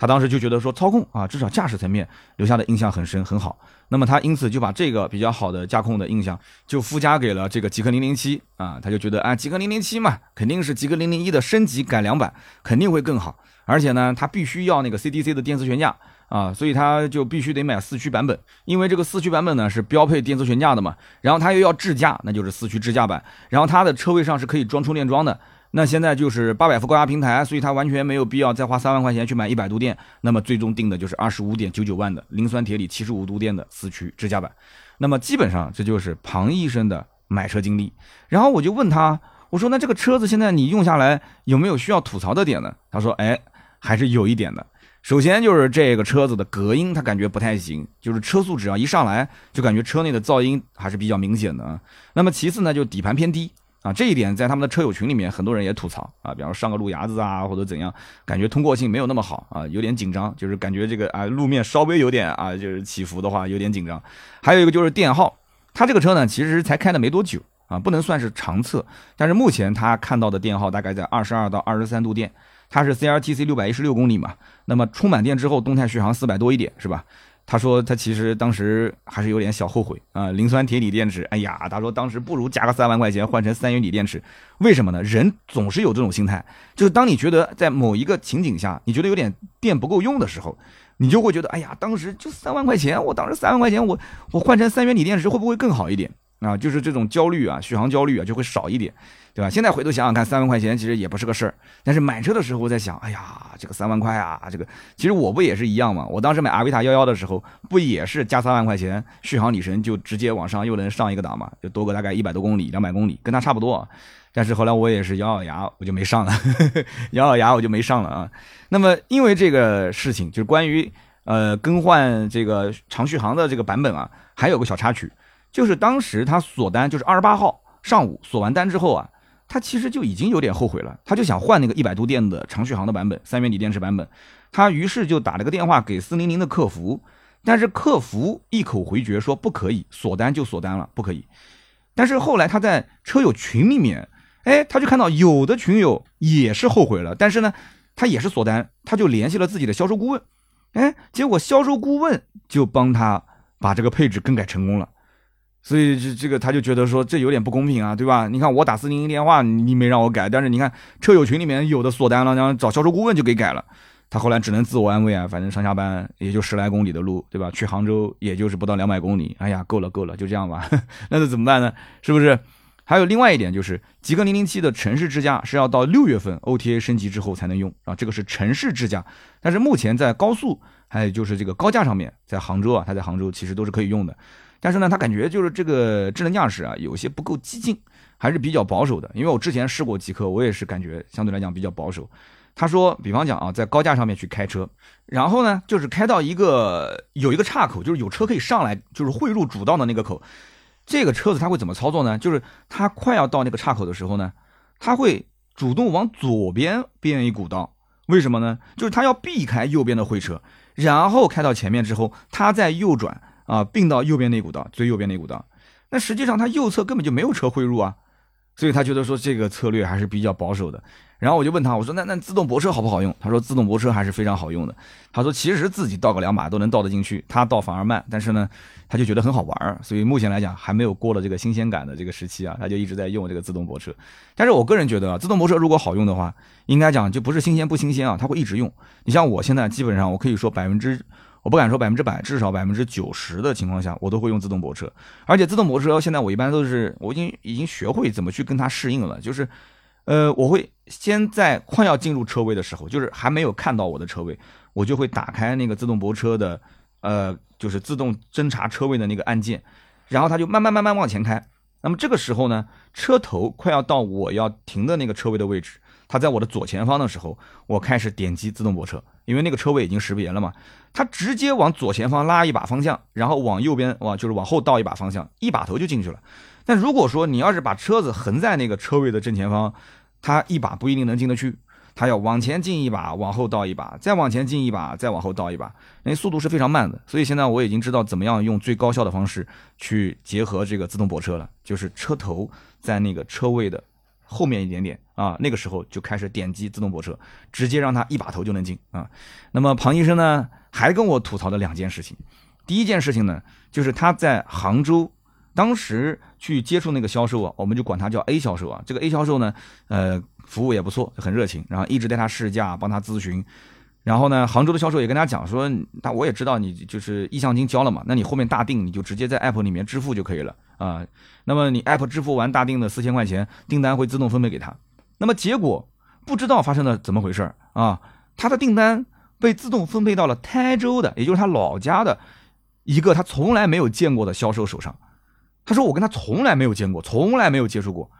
他当时就觉得说操控啊，至少驾驶层面留下的印象很深很好。那么他因此就把这个比较好的驾控的印象就附加给了这个极氪零零七啊，他就觉得啊，极氪零零七嘛，肯定是极氪零零一的升级改良版，肯定会更好。而且呢，他必须要那个 CDC 的电磁悬架啊，所以他就必须得买四驱版本，因为这个四驱版本呢是标配电磁悬架的嘛，然后他又要智驾，那就是四驱智驾版，然后它的车位上是可以装充电桩的。那现在就是八百伏高压平台，所以它完全没有必要再花三万块钱去买一百度电。那么最终定的就是二十五点九九万的磷酸铁锂七十五度电的四驱支架版。那么基本上这就是庞医生的买车经历。然后我就问他，我说那这个车子现在你用下来有没有需要吐槽的点呢？他说，哎，还是有一点的。首先就是这个车子的隔音，他感觉不太行，就是车速只要一上来就感觉车内的噪音还是比较明显的。那么其次呢，就底盘偏低。啊，这一点在他们的车友群里面，很多人也吐槽啊，比方说上个路牙子啊，或者怎样，感觉通过性没有那么好啊，有点紧张，就是感觉这个啊路面稍微有点啊，就是起伏的话有点紧张。还有一个就是电耗，它这个车呢其实才开的没多久啊，不能算是长测，但是目前它看到的电耗大概在二十二到二十三度电，它是 CLTC 六百一十六公里嘛，那么充满电之后动态续航四百多一点是吧？他说他其实当时还是有点小后悔啊，磷酸铁锂电池，哎呀，他说当时不如加个三万块钱换成三元锂电池，为什么呢？人总是有这种心态，就是当你觉得在某一个情景下，你觉得有点电不够用的时候，你就会觉得，哎呀，当时就三万块钱，我当时三万块钱，我我换成三元锂电池会不会更好一点？啊，就是这种焦虑啊，续航焦虑啊，就会少一点，对吧？现在回头想想看，三万块钱其实也不是个事儿。但是买车的时候我在想，哎呀，这个三万块啊，这个其实我不也是一样嘛？我当时买阿维塔幺幺的时候，不也是加三万块钱，续航里程就直接往上又能上一个档嘛？就多个大概一百多公里、两百公里，跟它差不多。但是后来我也是咬咬牙，我就没上了，咬咬牙我就没上了啊。那么因为这个事情，就是关于呃更换这个长续航的这个版本啊，还有个小插曲。就是当时他锁单，就是二十八号上午锁完单之后啊，他其实就已经有点后悔了，他就想换那个一百度电的长续航的版本，三元锂电池版本。他于是就打了个电话给四零零的客服，但是客服一口回绝说不可以锁单就锁单了，不可以。但是后来他在车友群里面，哎，他就看到有的群友也是后悔了，但是呢，他也是锁单，他就联系了自己的销售顾问，哎，结果销售顾问就帮他把这个配置更改成功了。所以这这个他就觉得说这有点不公平啊，对吧？你看我打四零零电话，你没让我改，但是你看车友群里面有的锁单了，然后找销售顾问就给改了。他后来只能自我安慰啊，反正上下班也就十来公里的路，对吧？去杭州也就是不到两百公里，哎呀，够了够了，就这样吧。那是怎么办呢？是不是？还有另外一点就是，极氪零零七的城市智驾是要到六月份 OTA 升级之后才能用啊，这个是城市智驾。但是目前在高速还有就是这个高架上面，在杭州啊，它在杭州其实都是可以用的。但是呢，他感觉就是这个智能驾驶啊，有些不够激进，还是比较保守的。因为我之前试过极客，我也是感觉相对来讲比较保守。他说，比方讲啊，在高架上面去开车，然后呢，就是开到一个有一个岔口，就是有车可以上来，就是汇入主道的那个口。这个车子它会怎么操作呢？就是它快要到那个岔口的时候呢，它会主动往左边变一股道。为什么呢？就是它要避开右边的会车，然后开到前面之后，它再右转。啊，并到右边那股道，最右边那股道，那实际上他右侧根本就没有车汇入啊，所以他觉得说这个策略还是比较保守的。然后我就问他，我说那那自动泊车好不好用？他说自动泊车还是非常好用的。他说其实自己倒个两把都能倒得进去，他倒反而慢，但是呢，他就觉得很好玩儿，所以目前来讲还没有过了这个新鲜感的这个时期啊，他就一直在用这个自动泊车。但是我个人觉得啊，自动泊车如果好用的话，应该讲就不是新鲜不新鲜啊，他会一直用。你像我现在基本上我可以说百分之。我不敢说百分之百，至少百分之九十的情况下，我都会用自动泊车。而且自动泊车现在我一般都是，我已经已经学会怎么去跟它适应了。就是，呃，我会先在快要进入车位的时候，就是还没有看到我的车位，我就会打开那个自动泊车的，呃，就是自动侦查车位的那个按键，然后它就慢慢慢慢往前开。那么这个时候呢，车头快要到我要停的那个车位的位置。它在我的左前方的时候，我开始点击自动泊车，因为那个车位已经识别了嘛。它直接往左前方拉一把方向，然后往右边往就是往后倒一把方向，一把头就进去了。但如果说你要是把车子横在那个车位的正前方，它一把不一定能进得去，它要往前进一把，往后倒一把，再往前进一把，再往后倒一把，那速度是非常慢的。所以现在我已经知道怎么样用最高效的方式去结合这个自动泊车了，就是车头在那个车位的。后面一点点啊，那个时候就开始点击自动泊车，直接让他一把头就能进啊。那么庞医生呢，还跟我吐槽了两件事情。第一件事情呢，就是他在杭州当时去接触那个销售啊，我们就管他叫 A 销售啊。这个 A 销售呢，呃，服务也不错，很热情，然后一直带他试驾，帮他咨询。然后呢，杭州的销售也跟他讲说，那我也知道你就是意向金交了嘛，那你后面大定你就直接在 app 里面支付就可以了啊。那么你 app 支付完大定的四千块钱，订单会自动分配给他。那么结果不知道发生了怎么回事啊，他的订单被自动分配到了台州的，也就是他老家的一个他从来没有见过的销售手上。他说我跟他从来没有见过，从来没有接触过。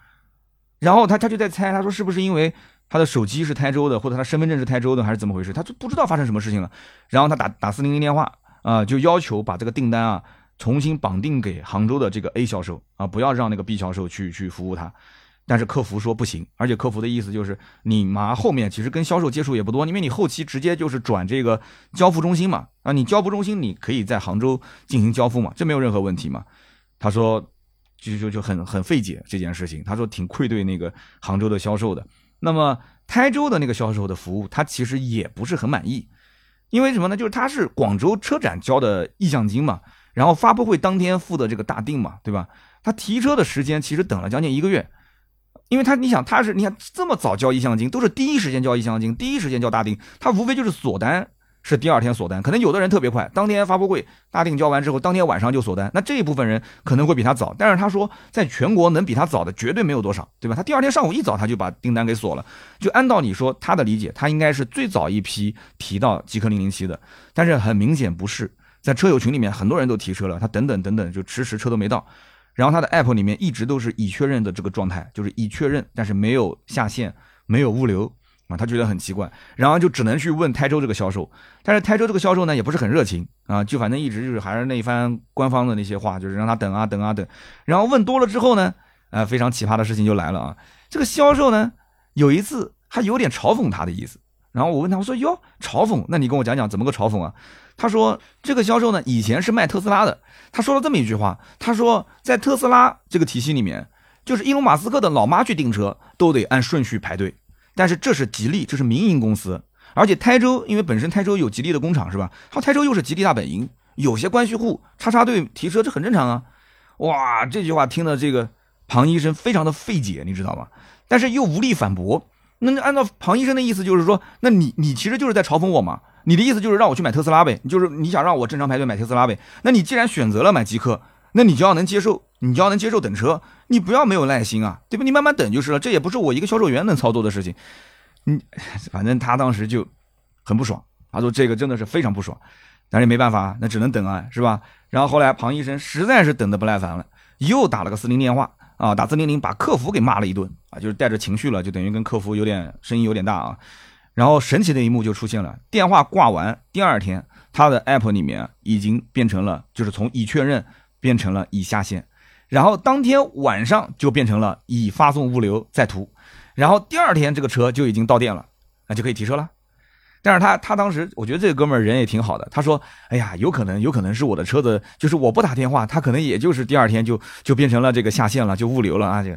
然后他他就在猜，他说是不是因为。他的手机是台州的，或者他身份证是台州的，还是怎么回事？他就不知道发生什么事情了。然后他打打四零零电话啊，就要求把这个订单啊重新绑定给杭州的这个 A 销售啊，不要让那个 B 销售去去服务他。但是客服说不行，而且客服的意思就是你嘛后面其实跟销售接触也不多，因为你后期直接就是转这个交付中心嘛啊，你交付中心你可以在杭州进行交付嘛，这没有任何问题嘛。他说就就就很很费解这件事情，他说挺愧对那个杭州的销售的。那么台州的那个销售的服务，他其实也不是很满意，因为什么呢？就是他是广州车展交的意向金嘛，然后发布会当天付的这个大定嘛，对吧？他提车的时间其实等了将近一个月，因为他你想他是你看这么早交意向金，都是第一时间交意向金，第一时间交大定，他无非就是锁单。是第二天锁单，可能有的人特别快，当天发布会大定交完之后，当天晚上就锁单。那这一部分人可能会比他早，但是他说在全国能比他早的绝对没有多少，对吧？他第二天上午一早他就把订单给锁了。就按道理说，他的理解，他应该是最早一批提到极客零零七的，但是很明显不是。在车友群里面，很多人都提车了，他等等等等就迟迟车都没到。然后他的 app 里面一直都是已确认的这个状态，就是已确认，但是没有下线，没有物流。啊，他觉得很奇怪，然后就只能去问台州这个销售，但是台州这个销售呢也不是很热情啊，就反正一直就是还是那一番官方的那些话，就是让他等啊等啊等，然后问多了之后呢，呃，非常奇葩的事情就来了啊，这个销售呢有一次还有点嘲讽他的意思，然后我问他，我说哟，嘲讽？那你跟我讲讲怎么个嘲讽啊？他说这个销售呢以前是卖特斯拉的，他说了这么一句话，他说在特斯拉这个体系里面，就是伊隆马斯克的老妈去订车都得按顺序排队。但是这是吉利，这是民营公司，而且台州因为本身台州有吉利的工厂是吧？他台州又是吉利大本营，有些关系户插插队提车，这很正常啊。哇，这句话听的这个庞医生非常的费解，你知道吗？但是又无力反驳。那按照庞医生的意思就是说，那你你其实就是在嘲讽我嘛？你的意思就是让我去买特斯拉呗？就是你想让我正常排队买特斯拉呗？那你既然选择了买极客，那你就要能接受，你就要能接受等车。你不要没有耐心啊，对吧？你慢慢等就是了，这也不是我一个销售员能操作的事情。嗯，反正他当时就很不爽，他说这个真的是非常不爽，但是没办法，那只能等啊，是吧？然后后来庞医生实在是等得不耐烦了，又打了个四零电话啊，打四零零把客服给骂了一顿啊，就是带着情绪了，就等于跟客服有点声音有点大啊。然后神奇的一幕就出现了，电话挂完，第二天他的 app 里面已经变成了，就是从已确认变成了已下线。然后当天晚上就变成了已发送物流在途，然后第二天这个车就已经到店了，那就可以提车了。但是他他当时我觉得这个哥们儿人也挺好的，他说：“哎呀，有可能有可能是我的车子，就是我不打电话，他可能也就是第二天就就变成了这个下线了，就物流了啊。”就，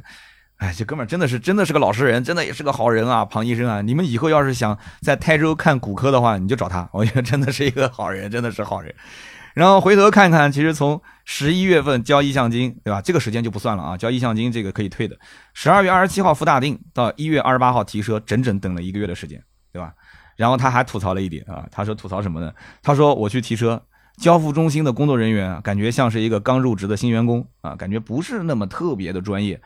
哎，这哥们儿真的是真的是个老实人，真的也是个好人啊，庞医生啊，你们以后要是想在台州看骨科的话，你就找他，我觉得真的是一个好人，真的是好人。然后回头看看，其实从十一月份交意向金，对吧？这个时间就不算了啊，交意向金这个可以退的。十二月二十七号付大定，到一月二十八号提车，整整等了一个月的时间，对吧？然后他还吐槽了一点啊，他说吐槽什么呢？他说我去提车，交付中心的工作人员感觉像是一个刚入职的新员工啊，感觉不是那么特别的专业。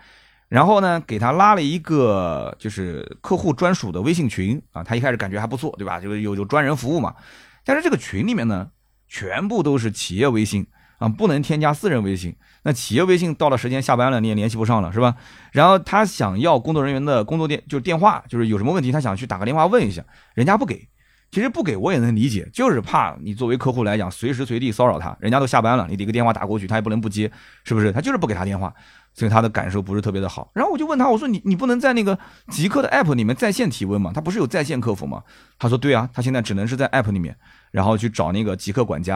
然后呢，给他拉了一个就是客户专属的微信群啊，他一开始感觉还不错，对吧？就是有有专人服务嘛。但是这个群里面呢。全部都是企业微信啊，不能添加私人微信。那企业微信到了时间下班了，你也联系不上了，是吧？然后他想要工作人员的工作电，就是电话，就是有什么问题，他想去打个电话问一下，人家不给。其实不给我也能理解，就是怕你作为客户来讲，随时随地骚扰他。人家都下班了，你一个电话打过去，他也不能不接，是不是？他就是不给他电话，所以他的感受不是特别的好。然后我就问他，我说你你不能在那个极客的 app 里面在线提问吗？他不是有在线客服吗？他说对啊，他现在只能是在 app 里面，然后去找那个极客管家。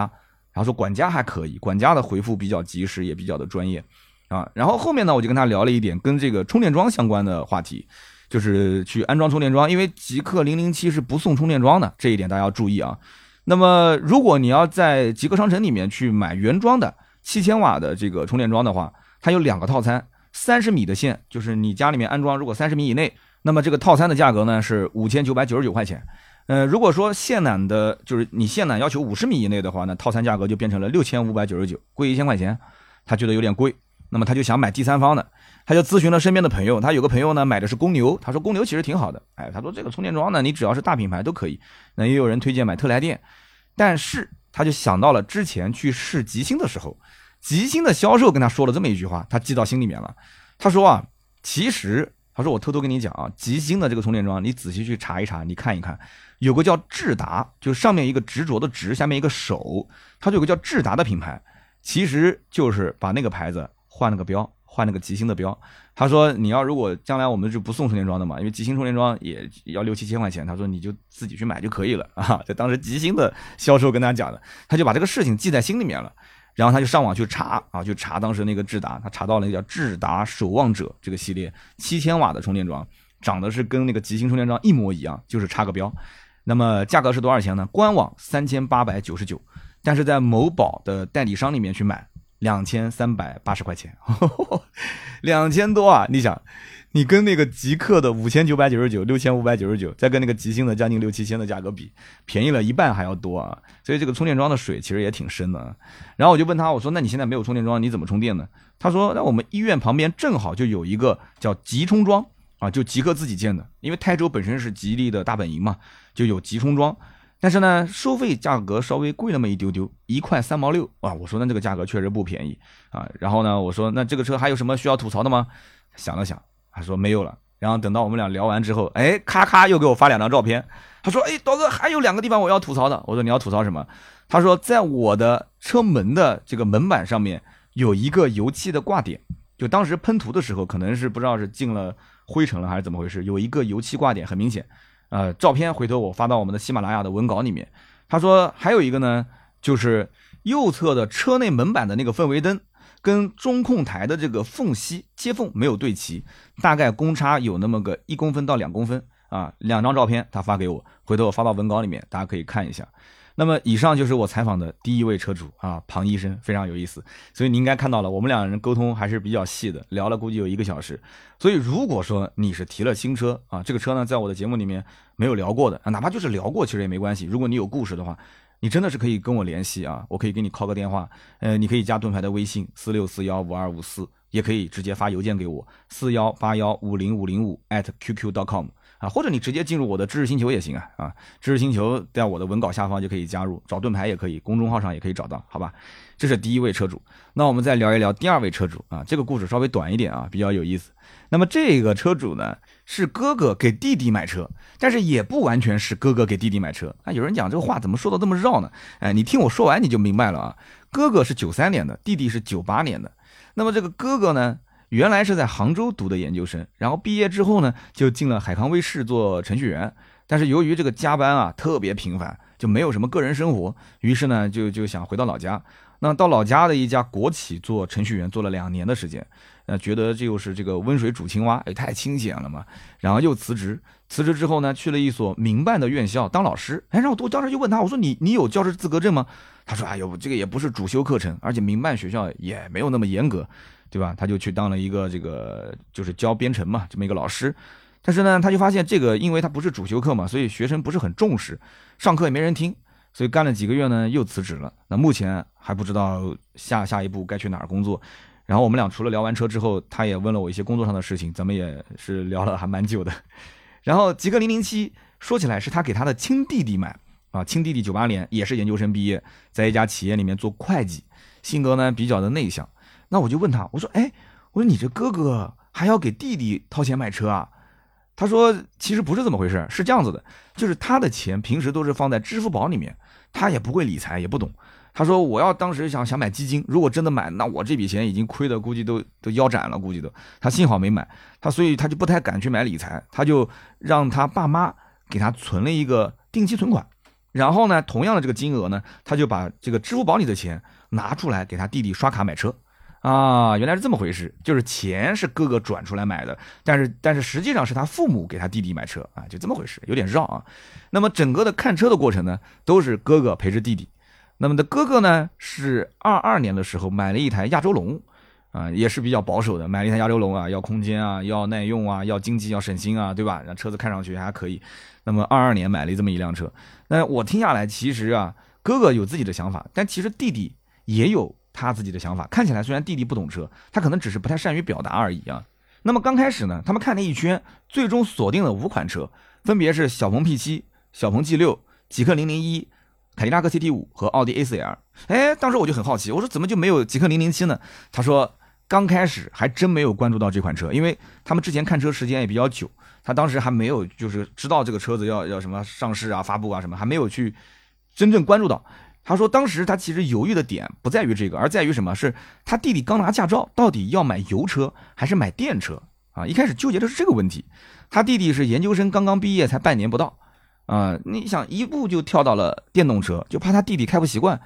然后说管家还可以，管家的回复比较及时，也比较的专业啊。然后后面呢，我就跟他聊了一点跟这个充电桩相关的话题。就是去安装充电桩，因为极客零零七是不送充电桩的，这一点大家要注意啊。那么，如果你要在极客商城里面去买原装的七千瓦的这个充电桩的话，它有两个套餐，三十米的线，就是你家里面安装如果三十米以内，那么这个套餐的价格呢是五千九百九十九块钱。呃，如果说线缆的，就是你线缆要求五十米以内的话，那套餐价格就变成了六千五百九十九，贵一千块钱，他觉得有点贵，那么他就想买第三方的，他就咨询了身边的朋友，他有个朋友呢买的是公牛，他说公牛其实挺好的，哎，他说这个充电桩呢，你只要是大品牌都可以，那也有人推荐买特来电，但是他就想到了之前去试吉星的时候，吉星的销售跟他说了这么一句话，他记到心里面了，他说啊，其实他说我偷偷跟你讲啊，吉星的这个充电桩，你仔细去查一查，你看一看。有个叫智达，就上面一个执着的执，下面一个手，它就有个叫智达的品牌，其实就是把那个牌子换了个标，换了个吉星的标。他说你要如果将来我们就不送充电桩的嘛，因为吉星充电桩也要六七千块钱，他说你就自己去买就可以了啊。就当时吉星的销售跟他讲的，他就把这个事情记在心里面了，然后他就上网去查啊，去查当时那个智达，他查到了一个叫智达守望者这个系列七千瓦的充电桩，长得是跟那个吉星充电桩一模一样，就是差个标。那么价格是多少钱呢？官网三千八百九十九，但是在某宝的代理商里面去买两千三百八十块钱，两千多啊！你想，你跟那个极客的五千九百九十九、六千五百九十九，再跟那个极星的将近六七千的价格比，便宜了一半还要多啊！所以这个充电桩的水其实也挺深的。然后我就问他，我说那你现在没有充电桩，你怎么充电呢？他说那我们医院旁边正好就有一个叫极充桩。啊，就极客自己建的，因为泰州本身是吉利的大本营嘛，就有极充桩，但是呢，收费价格稍微贵那么一丢丢，一块三毛六啊。我说那这个价格确实不便宜啊。然后呢，我说那这个车还有什么需要吐槽的吗？想了想，他说没有了。然后等到我们俩聊完之后，哎，咔咔又给我发两张照片。他说，哎，刀哥还有两个地方我要吐槽的。我说你要吐槽什么？他说在我的车门的这个门板上面有一个油漆的挂点，就当时喷涂的时候可能是不知道是进了。灰尘了还是怎么回事？有一个油漆挂点很明显，呃，照片回头我发到我们的喜马拉雅的文稿里面。他说还有一个呢，就是右侧的车内门板的那个氛围灯跟中控台的这个缝隙接缝没有对齐，大概公差有那么个一公分到两公分啊。两张照片他发给我，回头我发到文稿里面，大家可以看一下。那么以上就是我采访的第一位车主啊，庞医生，非常有意思。所以你应该看到了，我们两个人沟通还是比较细的，聊了估计有一个小时。所以如果说你是提了新车啊，这个车呢在我的节目里面没有聊过的啊，哪怕就是聊过，其实也没关系。如果你有故事的话，你真的是可以跟我联系啊，我可以给你敲个电话，呃，你可以加盾牌的微信四六四幺五二五四，也可以直接发邮件给我四幺八幺五零五零五 at qq.com。啊，或者你直接进入我的知识星球也行啊啊！知识星球在我的文稿下方就可以加入，找盾牌也可以，公众号上也可以找到，好吧？这是第一位车主，那我们再聊一聊第二位车主啊，这个故事稍微短一点啊，比较有意思。那么这个车主呢，是哥哥给弟弟买车，但是也不完全是哥哥给弟弟买车啊。有人讲这个话怎么说的这么绕呢？哎，你听我说完你就明白了啊。哥哥是九三年的，弟弟是九八年的，那么这个哥哥呢？原来是在杭州读的研究生，然后毕业之后呢，就进了海康威视做程序员。但是由于这个加班啊特别频繁，就没有什么个人生活，于是呢就就想回到老家。那到老家的一家国企做程序员，做了两年的时间，呃，觉得这又是这个温水煮青蛙，也太清闲了嘛。然后又辞职，辞职之后呢，去了一所民办的院校当老师。哎，然后我当时就问他，我说你你有教师资格证吗？他说，哎呦，这个也不是主修课程，而且民办学校也没有那么严格。对吧？他就去当了一个这个，就是教编程嘛，这么一个老师。但是呢，他就发现这个，因为他不是主修课嘛，所以学生不是很重视，上课也没人听，所以干了几个月呢，又辞职了。那目前还不知道下下一步该去哪儿工作。然后我们俩除了聊完车之后，他也问了我一些工作上的事情，咱们也是聊了还蛮久的。然后极客零零七说起来是他给他的亲弟弟买啊，亲弟弟九八年也是研究生毕业，在一家企业里面做会计，性格呢比较的内向。那我就问他，我说，哎，我说你这哥哥还要给弟弟掏钱买车啊？他说，其实不是这么回事，是这样子的，就是他的钱平时都是放在支付宝里面，他也不会理财，也不懂。他说，我要当时想想买基金，如果真的买，那我这笔钱已经亏的估计都都腰斩了，估计都。他幸好没买，他所以他就不太敢去买理财，他就让他爸妈给他存了一个定期存款，然后呢，同样的这个金额呢，他就把这个支付宝里的钱拿出来给他弟弟刷卡买车。啊，原来是这么回事，就是钱是哥哥转出来买的，但是但是实际上是他父母给他弟弟买车啊，就这么回事，有点绕啊。那么整个的看车的过程呢，都是哥哥陪着弟弟。那么的哥哥呢，是二二年的时候买了一台亚洲龙，啊，也是比较保守的，买了一台亚洲龙啊，要空间啊，要耐用啊，要经济，要省心啊，对吧？那车子看上去还可以。那么二二年买了这么一辆车，那我听下来，其实啊，哥哥有自己的想法，但其实弟弟也有他自己的想法。看起来虽然弟弟不懂车，他可能只是不太善于表达而已啊。那么刚开始呢，他们看了一圈，最终锁定了五款车，分别是小鹏 P7、小鹏 G6、极氪零零一、凯迪拉克 CT5 和奥迪 A4L。哎，当时我就很好奇，我说怎么就没有极氪零零七呢？他说刚开始还真没有关注到这款车，因为他们之前看车时间也比较久，他当时还没有就是知道这个车子要要什么上市啊、发布啊什么，还没有去真正关注到。他说当时他其实犹豫的点不在于这个，而在于什么？是他弟弟刚拿驾照，到底要买油车还是买电车啊？一开始纠结的是这个问题。他弟弟是研究生刚刚毕业，才半年不到啊，你想一步就跳到了电动车，就怕他弟弟开不习惯。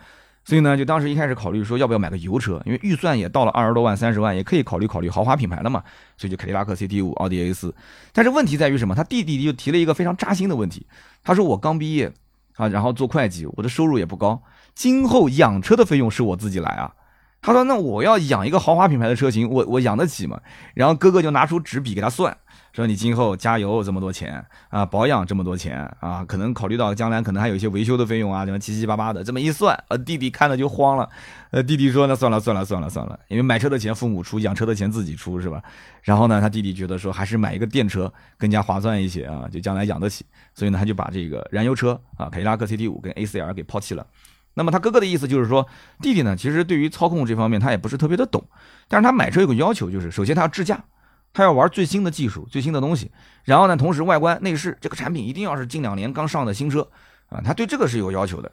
所以呢，就当时一开始考虑说要不要买个油车，因为预算也到了二十多万、三十万，也可以考虑考虑豪华品牌了嘛。所以就凯迪拉克 CT 五、奥迪 A 四。但是问题在于什么？他弟弟就提了一个非常扎心的问题。他说：“我刚毕业啊，然后做会计，我的收入也不高，今后养车的费用是我自己来啊。”他说：“那我要养一个豪华品牌的车型，我我养得起吗？”然后哥哥就拿出纸笔给他算。说你今后加油这么多钱啊，保养这么多钱啊，可能考虑到将来可能还有一些维修的费用啊，什么七七八八的，这么一算，呃，弟弟看了就慌了，呃，弟弟说那算了算了算了算了，因为买车的钱父母出，养车的钱自己出是吧？然后呢，他弟弟觉得说还是买一个电车更加划算一些啊，就将来养得起，所以呢，他就把这个燃油车啊，凯迪拉克 CT 五跟 ACR 给抛弃了。那么他哥哥的意思就是说，弟弟呢，其实对于操控这方面他也不是特别的懂，但是他买车有个要求，就是首先他要智驾。他要玩最新的技术、最新的东西，然后呢，同时外观内饰这个产品一定要是近两年刚上的新车啊，他对这个是有要求的。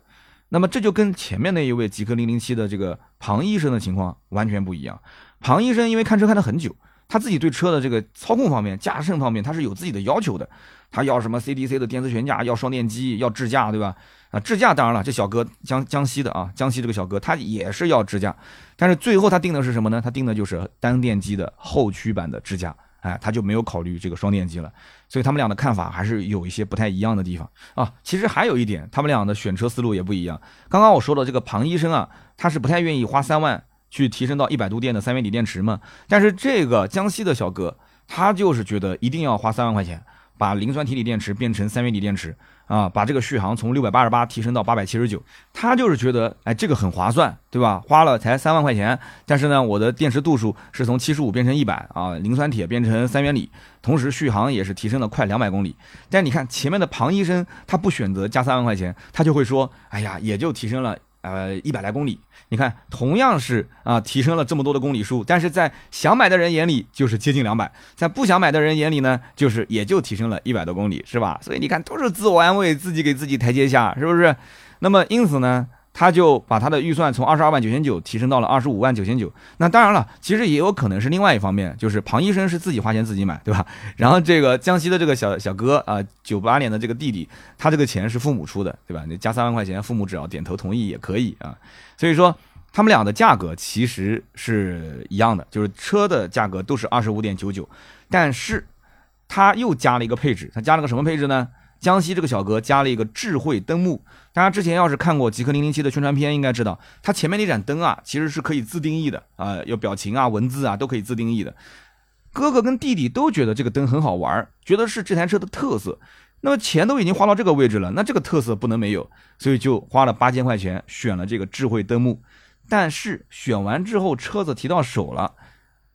那么这就跟前面那一位极氪零零七的这个庞医生的情况完全不一样。庞医生因为看车看了很久，他自己对车的这个操控方面、驾乘方面他是有自己的要求的。他要什么 CDC 的电磁悬架，要双电机，要智驾，对吧？啊，智驾当然了，这小哥江江西的啊，江西这个小哥他也是要智驾，但是最后他定的是什么呢？他定的就是单电机的后驱版的智驾，哎，他就没有考虑这个双电机了。所以他们俩的看法还是有一些不太一样的地方啊。其实还有一点，他们俩的选车思路也不一样。刚刚我说的这个庞医生啊，他是不太愿意花三万去提升到一百度电的三元锂电池嘛。但是这个江西的小哥，他就是觉得一定要花三万块钱。把磷酸铁锂电池变成三元锂电池啊，把这个续航从六百八十八提升到八百七十九，他就是觉得哎这个很划算，对吧？花了才三万块钱，但是呢，我的电池度数是从七十五变成一百啊，磷酸铁变成三元锂，同时续航也是提升了快两百公里。但你看前面的庞医生，他不选择加三万块钱，他就会说，哎呀，也就提升了。呃，一百来公里，你看，同样是啊，提升了这么多的公里数，但是在想买的人眼里就是接近两百，在不想买的人眼里呢，就是也就提升了一百多公里，是吧？所以你看，都是自我安慰，自己给自己台阶下，是不是？那么因此呢？他就把他的预算从二十二万九千九提升到了二十五万九千九。那当然了，其实也有可能是另外一方面，就是庞医生是自己花钱自己买，对吧？然后这个江西的这个小小哥啊，九八年的这个弟弟，他这个钱是父母出的，对吧？你加三万块钱，父母只要点头同意也可以啊。所以说，他们俩的价格其实是一样的，就是车的价格都是二十五点九九，但是他又加了一个配置，他加了个什么配置呢？江西这个小哥加了一个智慧灯幕，大家之前要是看过极氪零零七的宣传片，应该知道，它前面那盏灯啊，其实是可以自定义的啊，有表情啊、文字啊都可以自定义的。哥哥跟弟弟都觉得这个灯很好玩，觉得是这台车的特色。那么钱都已经花到这个位置了，那这个特色不能没有，所以就花了八千块钱选了这个智慧灯幕。但是选完之后，车子提到手了，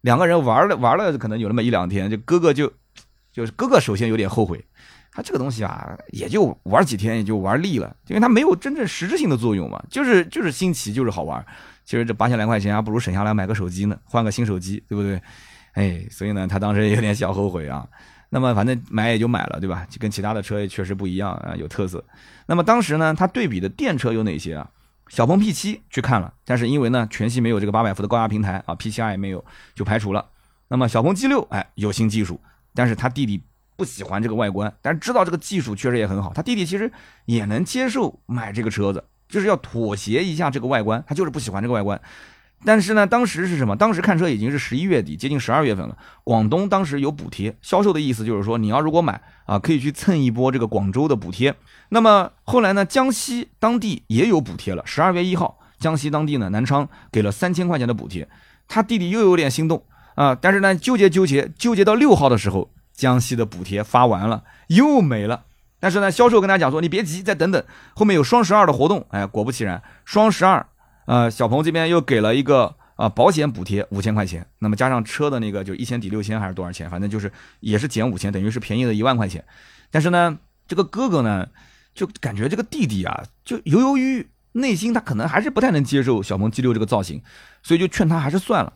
两个人玩了玩了，可能有那么一两天，就哥哥就就是哥哥首先有点后悔。它这个东西啊，也就玩几天，也就玩腻了，因为它没有真正实质性的作用嘛，就是就是新奇，就是好玩。其实这八千来块钱啊，不如省下来买个手机呢，换个新手机，对不对？哎，所以呢，他当时也有点小后悔啊。那么反正买也就买了，对吧？就跟其他的车也确实不一样啊，有特色。那么当时呢，他对比的电车有哪些啊？小鹏 P7 去看了，但是因为呢，全系没有这个八百伏的高压平台啊，P7i 也没有，就排除了。那么小鹏 G6，哎，有新技术，但是他弟弟。不喜欢这个外观，但是知道这个技术确实也很好。他弟弟其实也能接受买这个车子，就是要妥协一下这个外观，他就是不喜欢这个外观。但是呢，当时是什么？当时看车已经是十一月底，接近十二月份了。广东当时有补贴，销售的意思就是说，你要如果买啊，可以去蹭一波这个广州的补贴。那么后来呢，江西当地也有补贴了，十二月一号江西当地呢南昌给了三千块钱的补贴，他弟弟又有点心动啊，但是呢纠结纠结纠结到六号的时候，江西的补贴发完了又没了。但是呢，销售跟他讲说：“你别急，再等等，后面有双十二的活动。”哎，果不其然，双十二，呃，小鹏这边又给了一个啊保险补贴五千块钱，那么加上车的那个就一千抵六千还是多少钱，反正就是也是减五千，等于是便宜了一万块钱。但是呢，这个哥哥呢，就感觉这个弟弟啊，就犹犹豫豫，内心他可能还是不太能接受小鹏 G 六这个造型，所以就劝他还是算了。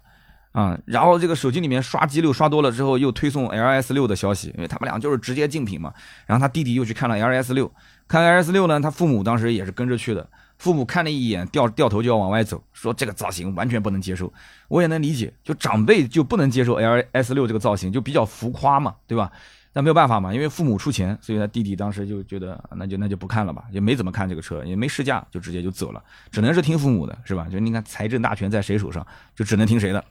啊，然后这个手机里面刷 G 六刷多了之后，又推送 LS 六的消息，因为他们俩就是直接竞品嘛。然后他弟弟又去看了 LS 六，看 LS 六呢，他父母当时也是跟着去的。父母看了一眼，掉掉头就要往外走，说这个造型完全不能接受。我也能理解，就长辈就不能接受 LS 六这个造型，就比较浮夸嘛，对吧？但没有办法嘛，因为父母出钱，所以他弟弟当时就觉得那就那就不看了吧，也没怎么看这个车，也没试驾，就直接就走了，只能是听父母的，是吧？就你看财政大权在谁手上，就只能听谁的。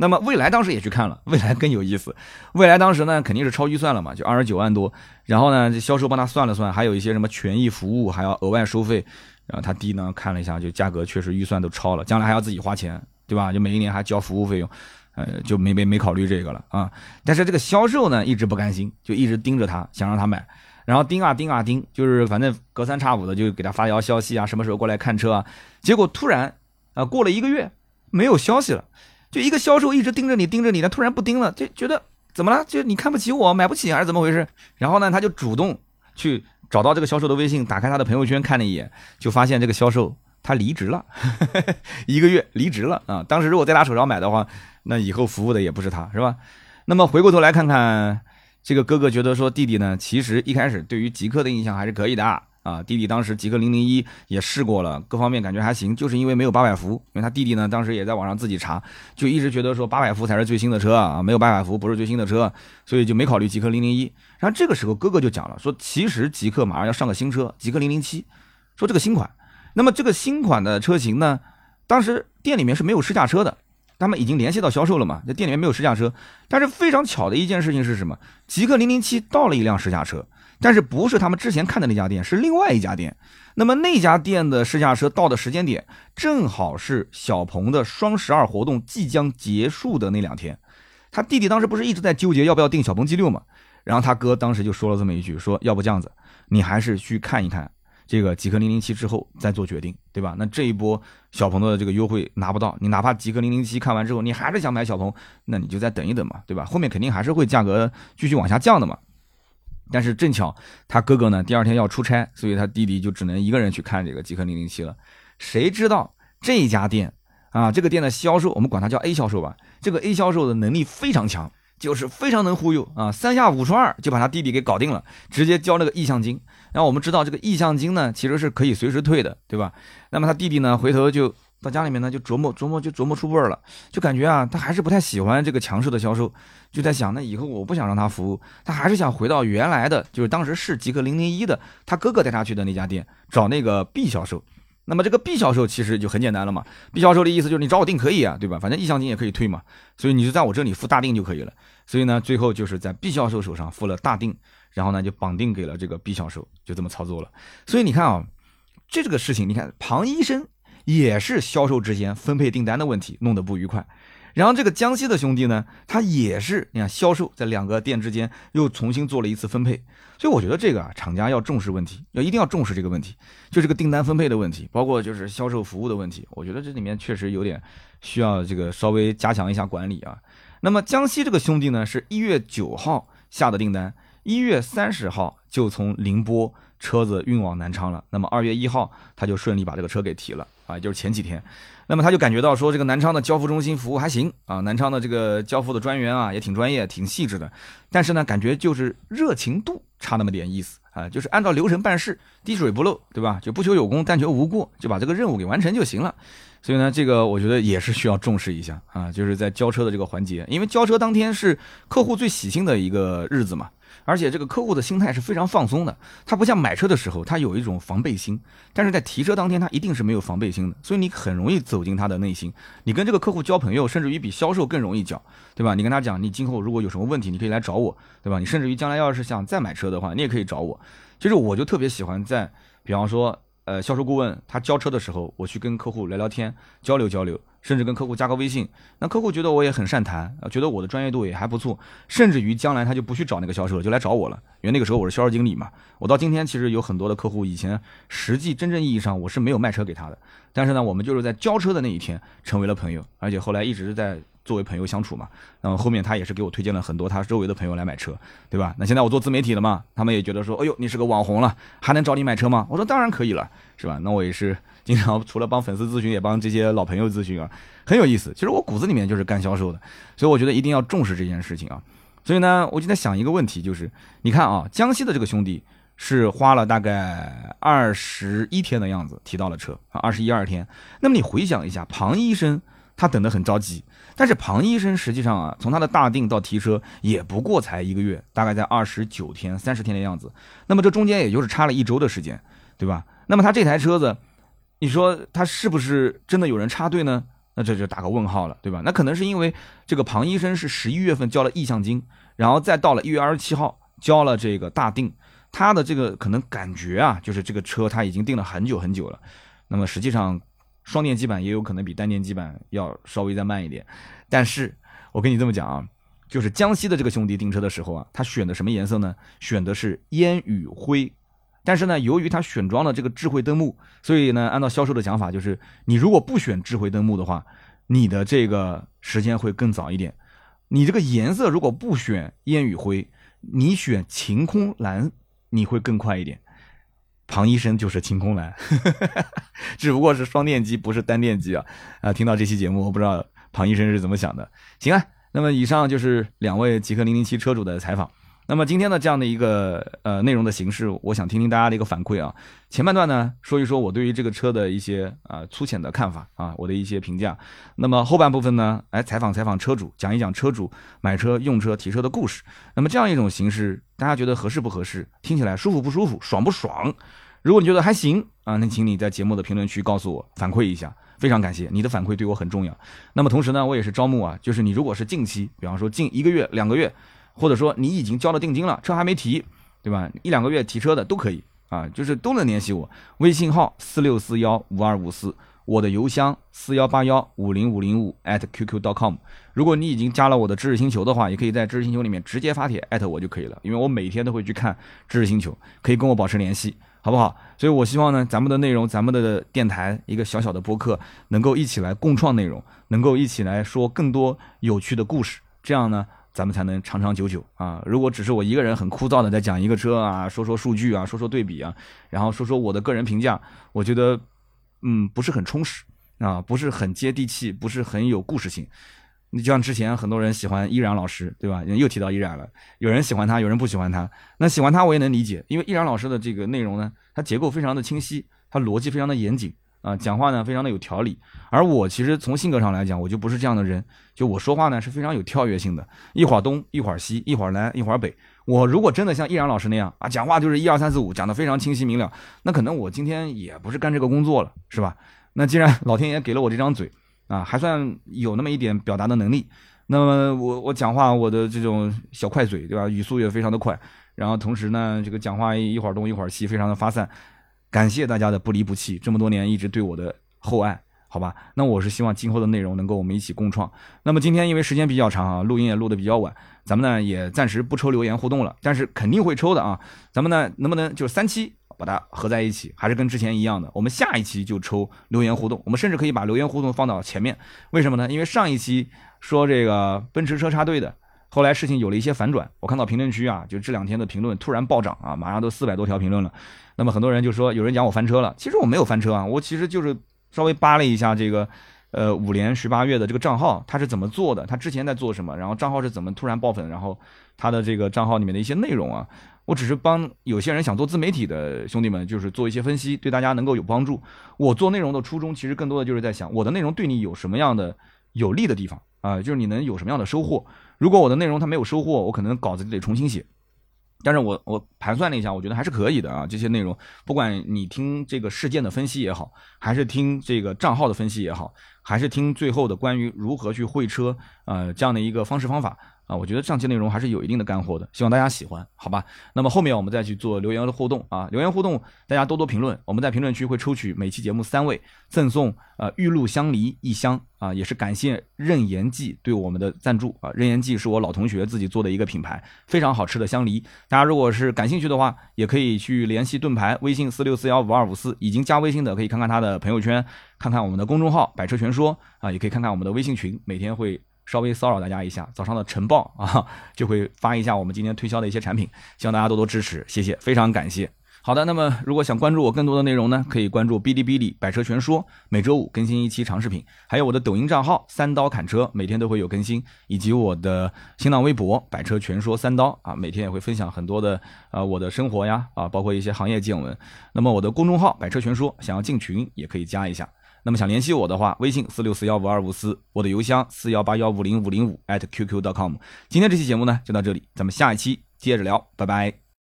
那么未来当时也去看了，未来更有意思。未来当时呢肯定是超预算了嘛，就二十九万多。然后呢，这销售帮他算了算，还有一些什么权益服务还要额外收费。然后他弟呢看了一下，就价格确实预算都超了，将来还要自己花钱，对吧？就每一年还交服务费用，呃，就没没没考虑这个了啊。但是这个销售呢一直不甘心，就一直盯着他，想让他买。然后盯啊盯啊盯，就是反正隔三差五的就给他发条消息啊，什么时候过来看车啊？结果突然啊过了一个月，没有消息了。就一个销售一直盯着你盯着你，他突然不盯了，就觉得怎么了？就你看不起我，买不起还是怎么回事？然后呢，他就主动去找到这个销售的微信，打开他的朋友圈看了一眼，就发现这个销售他离职了，一个月离职了啊！当时如果在他手上买的话，那以后服务的也不是他，是吧？那么回过头来看看这个哥哥，觉得说弟弟呢，其实一开始对于极客的印象还是可以的。啊，弟弟当时极客零零一也试过了，各方面感觉还行，就是因为没有八百伏。因为他弟弟呢，当时也在网上自己查，就一直觉得说八百伏才是最新的车啊，没有八百伏不是最新的车，所以就没考虑极客零零一。然后这个时候哥哥就讲了，说其实极客马上要上个新车，极客零零七，说这个新款，那么这个新款的车型呢，当时店里面是没有试驾车的，他们已经联系到销售了嘛，那店里面没有试驾车，但是非常巧的一件事情是什么？极客零零七到了一辆试驾车。但是不是他们之前看的那家店，是另外一家店。那么那家店的试驾车到的时间点，正好是小鹏的双十二活动即将结束的那两天。他弟弟当时不是一直在纠结要不要订小鹏 G 六嘛？然后他哥当时就说了这么一句，说要不这样子，你还是去看一看这个极氪零零七之后再做决定，对吧？那这一波小鹏的这个优惠拿不到，你哪怕极氪零零七看完之后，你还是想买小鹏，那你就再等一等嘛，对吧？后面肯定还是会价格继续往下降的嘛。但是正巧他哥哥呢，第二天要出差，所以他弟弟就只能一个人去看这个极氪零零七了。谁知道这家店啊，这个店的销售，我们管他叫 A 销售吧，这个 A 销售的能力非常强，就是非常能忽悠啊，三下五除二就把他弟弟给搞定了，直接交那个意向金。然后我们知道这个意向金呢，其实是可以随时退的，对吧？那么他弟弟呢，回头就。到家里面呢，就琢磨琢磨，就琢磨出味儿了，就感觉啊，他还是不太喜欢这个强势的销售，就在想，那以后我不想让他服务，他还是想回到原来的，就是当时是极客零零一的，他哥哥带他去的那家店找那个 B 销售。那么这个 B 销售其实就很简单了嘛，B 销售的意思就是你找我定可以啊，对吧？反正意向金也可以退嘛，所以你就在我这里付大定就可以了。所以呢，最后就是在 B 销售手上付了大定，然后呢就绑定给了这个 B 销售，就这么操作了。所以你看啊，这这个事情，你看庞医生。也是销售之间分配订单的问题弄得不愉快，然后这个江西的兄弟呢，他也是你看销售在两个店之间又重新做了一次分配，所以我觉得这个啊，厂家要重视问题，要一定要重视这个问题，就这个订单分配的问题，包括就是销售服务的问题，我觉得这里面确实有点需要这个稍微加强一下管理啊。那么江西这个兄弟呢，是一月九号下的订单，一月三十号就从宁波车子运往南昌了，那么二月一号他就顺利把这个车给提了。啊，就是前几天，那么他就感觉到说，这个南昌的交付中心服务还行啊，南昌的这个交付的专员啊也挺专业、挺细致的，但是呢，感觉就是热情度差那么点意思啊，就是按照流程办事，滴水不漏，对吧？就不求有功，但求无过，就把这个任务给完成就行了。所以呢，这个我觉得也是需要重视一下啊，就是在交车的这个环节，因为交车当天是客户最喜庆的一个日子嘛。而且这个客户的心态是非常放松的，他不像买车的时候，他有一种防备心，但是在提车当天，他一定是没有防备心的，所以你很容易走进他的内心，你跟这个客户交朋友，甚至于比销售更容易交，对吧？你跟他讲，你今后如果有什么问题，你可以来找我，对吧？你甚至于将来要是想再买车的话，你也可以找我。其实我就特别喜欢在，比方说。呃销售顾问他交车的时候，我去跟客户聊聊天，交流交流，甚至跟客户加个微信，那客户觉得我也很善谈，觉得我的专业度也还不错，甚至于将来他就不去找那个销售了，就来找我了。因为那个时候我是销售经理嘛，我到今天其实有很多的客户，以前实际真正意义上我是没有卖车给他的，但是呢，我们就是在交车的那一天成为了朋友，而且后来一直在。作为朋友相处嘛，然后后面他也是给我推荐了很多他周围的朋友来买车，对吧？那现在我做自媒体了嘛，他们也觉得说，哎呦，你是个网红了，还能找你买车吗？我说当然可以了，是吧？那我也是经常除了帮粉丝咨询，也帮这些老朋友咨询啊，很有意思。其实我骨子里面就是干销售的，所以我觉得一定要重视这件事情啊。所以呢，我就在想一个问题，就是你看啊，江西的这个兄弟是花了大概二十一天的样子提到了车啊，二十一二天。那么你回想一下，庞医生他等得很着急。但是庞医生实际上啊，从他的大定到提车也不过才一个月，大概在二十九天、三十天的样子。那么这中间也就是差了一周的时间，对吧？那么他这台车子，你说他是不是真的有人插队呢？那这就打个问号了，对吧？那可能是因为这个庞医生是十一月份交了意向金，然后再到了一月二十七号交了这个大定，他的这个可能感觉啊，就是这个车他已经订了很久很久了。那么实际上。双电机版也有可能比单电机版要稍微再慢一点，但是我跟你这么讲啊，就是江西的这个兄弟订车的时候啊，他选的什么颜色呢？选的是烟雨灰，但是呢，由于他选装了这个智慧灯幕，所以呢，按照销售的讲法，就是你如果不选智慧灯幕的话，你的这个时间会更早一点。你这个颜色如果不选烟雨灰，你选晴空蓝，你会更快一点。庞医生就是晴空蓝，只不过是双电机，不是单电机啊！啊，听到这期节目，我不知道庞医生是怎么想的。行啊，那么以上就是两位极客零零七车主的采访。那么今天的这样的一个呃内容的形式，我想听听大家的一个反馈啊。前半段呢，说一说我对于这个车的一些啊粗浅的看法啊，我的一些评价。那么后半部分呢，来采访采访车主，讲一讲车主买车、用车、提车的故事。那么这样一种形式，大家觉得合适不合适？听起来舒服不舒服？爽不爽？如果你觉得还行啊，那请你在节目的评论区告诉我反馈一下，非常感谢你的反馈对我很重要。那么同时呢，我也是招募啊，就是你如果是近期，比方说近一个月、两个月。或者说你已经交了定金了，车还没提，对吧？一两个月提车的都可以啊，就是都能联系我。微信号四六四幺五二五四，我的邮箱四幺八幺五零五零五 at qq dot com。如果你已经加了我的知识星球的话，也可以在知识星球里面直接发帖艾特我就可以了，因为我每天都会去看知识星球，可以跟我保持联系，好不好？所以我希望呢，咱们的内容，咱们的电台一个小小的播客，能够一起来共创内容，能够一起来说更多有趣的故事，这样呢。咱们才能长长久久啊！如果只是我一个人很枯燥的在讲一个车啊，说说数据啊，说说对比啊，然后说说我的个人评价，我觉得，嗯，不是很充实啊，不是很接地气，不是很有故事性。你就像之前很多人喜欢依然老师，对吧？又提到依然了，有人喜欢他，有人不喜欢他。那喜欢他我也能理解，因为依然老师的这个内容呢，它结构非常的清晰，它逻辑非常的严谨。啊，讲话呢非常的有条理，而我其实从性格上来讲，我就不是这样的人。就我说话呢是非常有跳跃性的，一会儿东一会儿西，一会儿南一会儿北。我如果真的像易然老师那样啊，讲话就是一二三四五，讲的非常清晰明了，那可能我今天也不是干这个工作了，是吧？那既然老天爷给了我这张嘴啊，还算有那么一点表达的能力，那么我我讲话我的这种小快嘴，对吧？语速也非常的快，然后同时呢，这个讲话一会儿东一会儿西，非常的发散。感谢大家的不离不弃，这么多年一直对我的厚爱，好吧？那我是希望今后的内容能够我们一起共创。那么今天因为时间比较长啊，录音也录的比较晚，咱们呢也暂时不抽留言互动了，但是肯定会抽的啊。咱们呢能不能就三期把它合在一起，还是跟之前一样的？我们下一期就抽留言互动，我们甚至可以把留言互动放到前面。为什么呢？因为上一期说这个奔驰车插队的。后来事情有了一些反转，我看到评论区啊，就这两天的评论突然暴涨啊，马上都四百多条评论了。那么很多人就说，有人讲我翻车了，其实我没有翻车啊，我其实就是稍微扒了一下这个，呃，五连十八月的这个账号，他是怎么做的，他之前在做什么，然后账号是怎么突然爆粉，然后他的这个账号里面的一些内容啊，我只是帮有些人想做自媒体的兄弟们，就是做一些分析，对大家能够有帮助。我做内容的初衷，其实更多的就是在想，我的内容对你有什么样的有利的地方啊，就是你能有什么样的收获。如果我的内容它没有收获，我可能稿子得重新写。但是我我盘算了一下，我觉得还是可以的啊。这些内容，不管你听这个事件的分析也好，还是听这个账号的分析也好，还是听最后的关于如何去会车呃这样的一个方式方法啊，我觉得上期内容还是有一定的干货的，希望大家喜欢，好吧？那么后面我们再去做留言的互动啊，留言互动，大家多多评论，我们在评论区会抽取每期节目三位赠送呃玉露香梨一箱啊，也是感谢任言记对我们的赞助啊，任言记是我老同学自己做的一个品牌，非常好吃的香梨，大家如果是感兴趣的话，也可以去联系盾牌微信四六四幺五二五四，已经加微信的可以看看他的朋友圈，看看我们的公众号百车全说啊，也可以看看我们的微信群，每天会。稍微骚扰大家一下，早上的晨报 啊，就会发一下我们今天推销的一些产品，希望大家多多支持，谢谢，非常感谢。好的，那么如果想关注我更多的内容呢，可以关注哔哩哔哩百车全说，每周五更新一期长视频，还有我的抖音账号三刀砍车，每天都会有更新，以及我的新浪微博百车全说三刀啊，每天也会分享很多的啊我的生活呀啊，包括一些行业见闻。那么我的公众号百车全说，想要进群也可以加一下。那么想联系我的话，微信四六四幺五二五四，我的邮箱四幺八幺五零五零五 at qq.com。今天这期节目呢就到这里，咱们下一期接着聊，拜拜。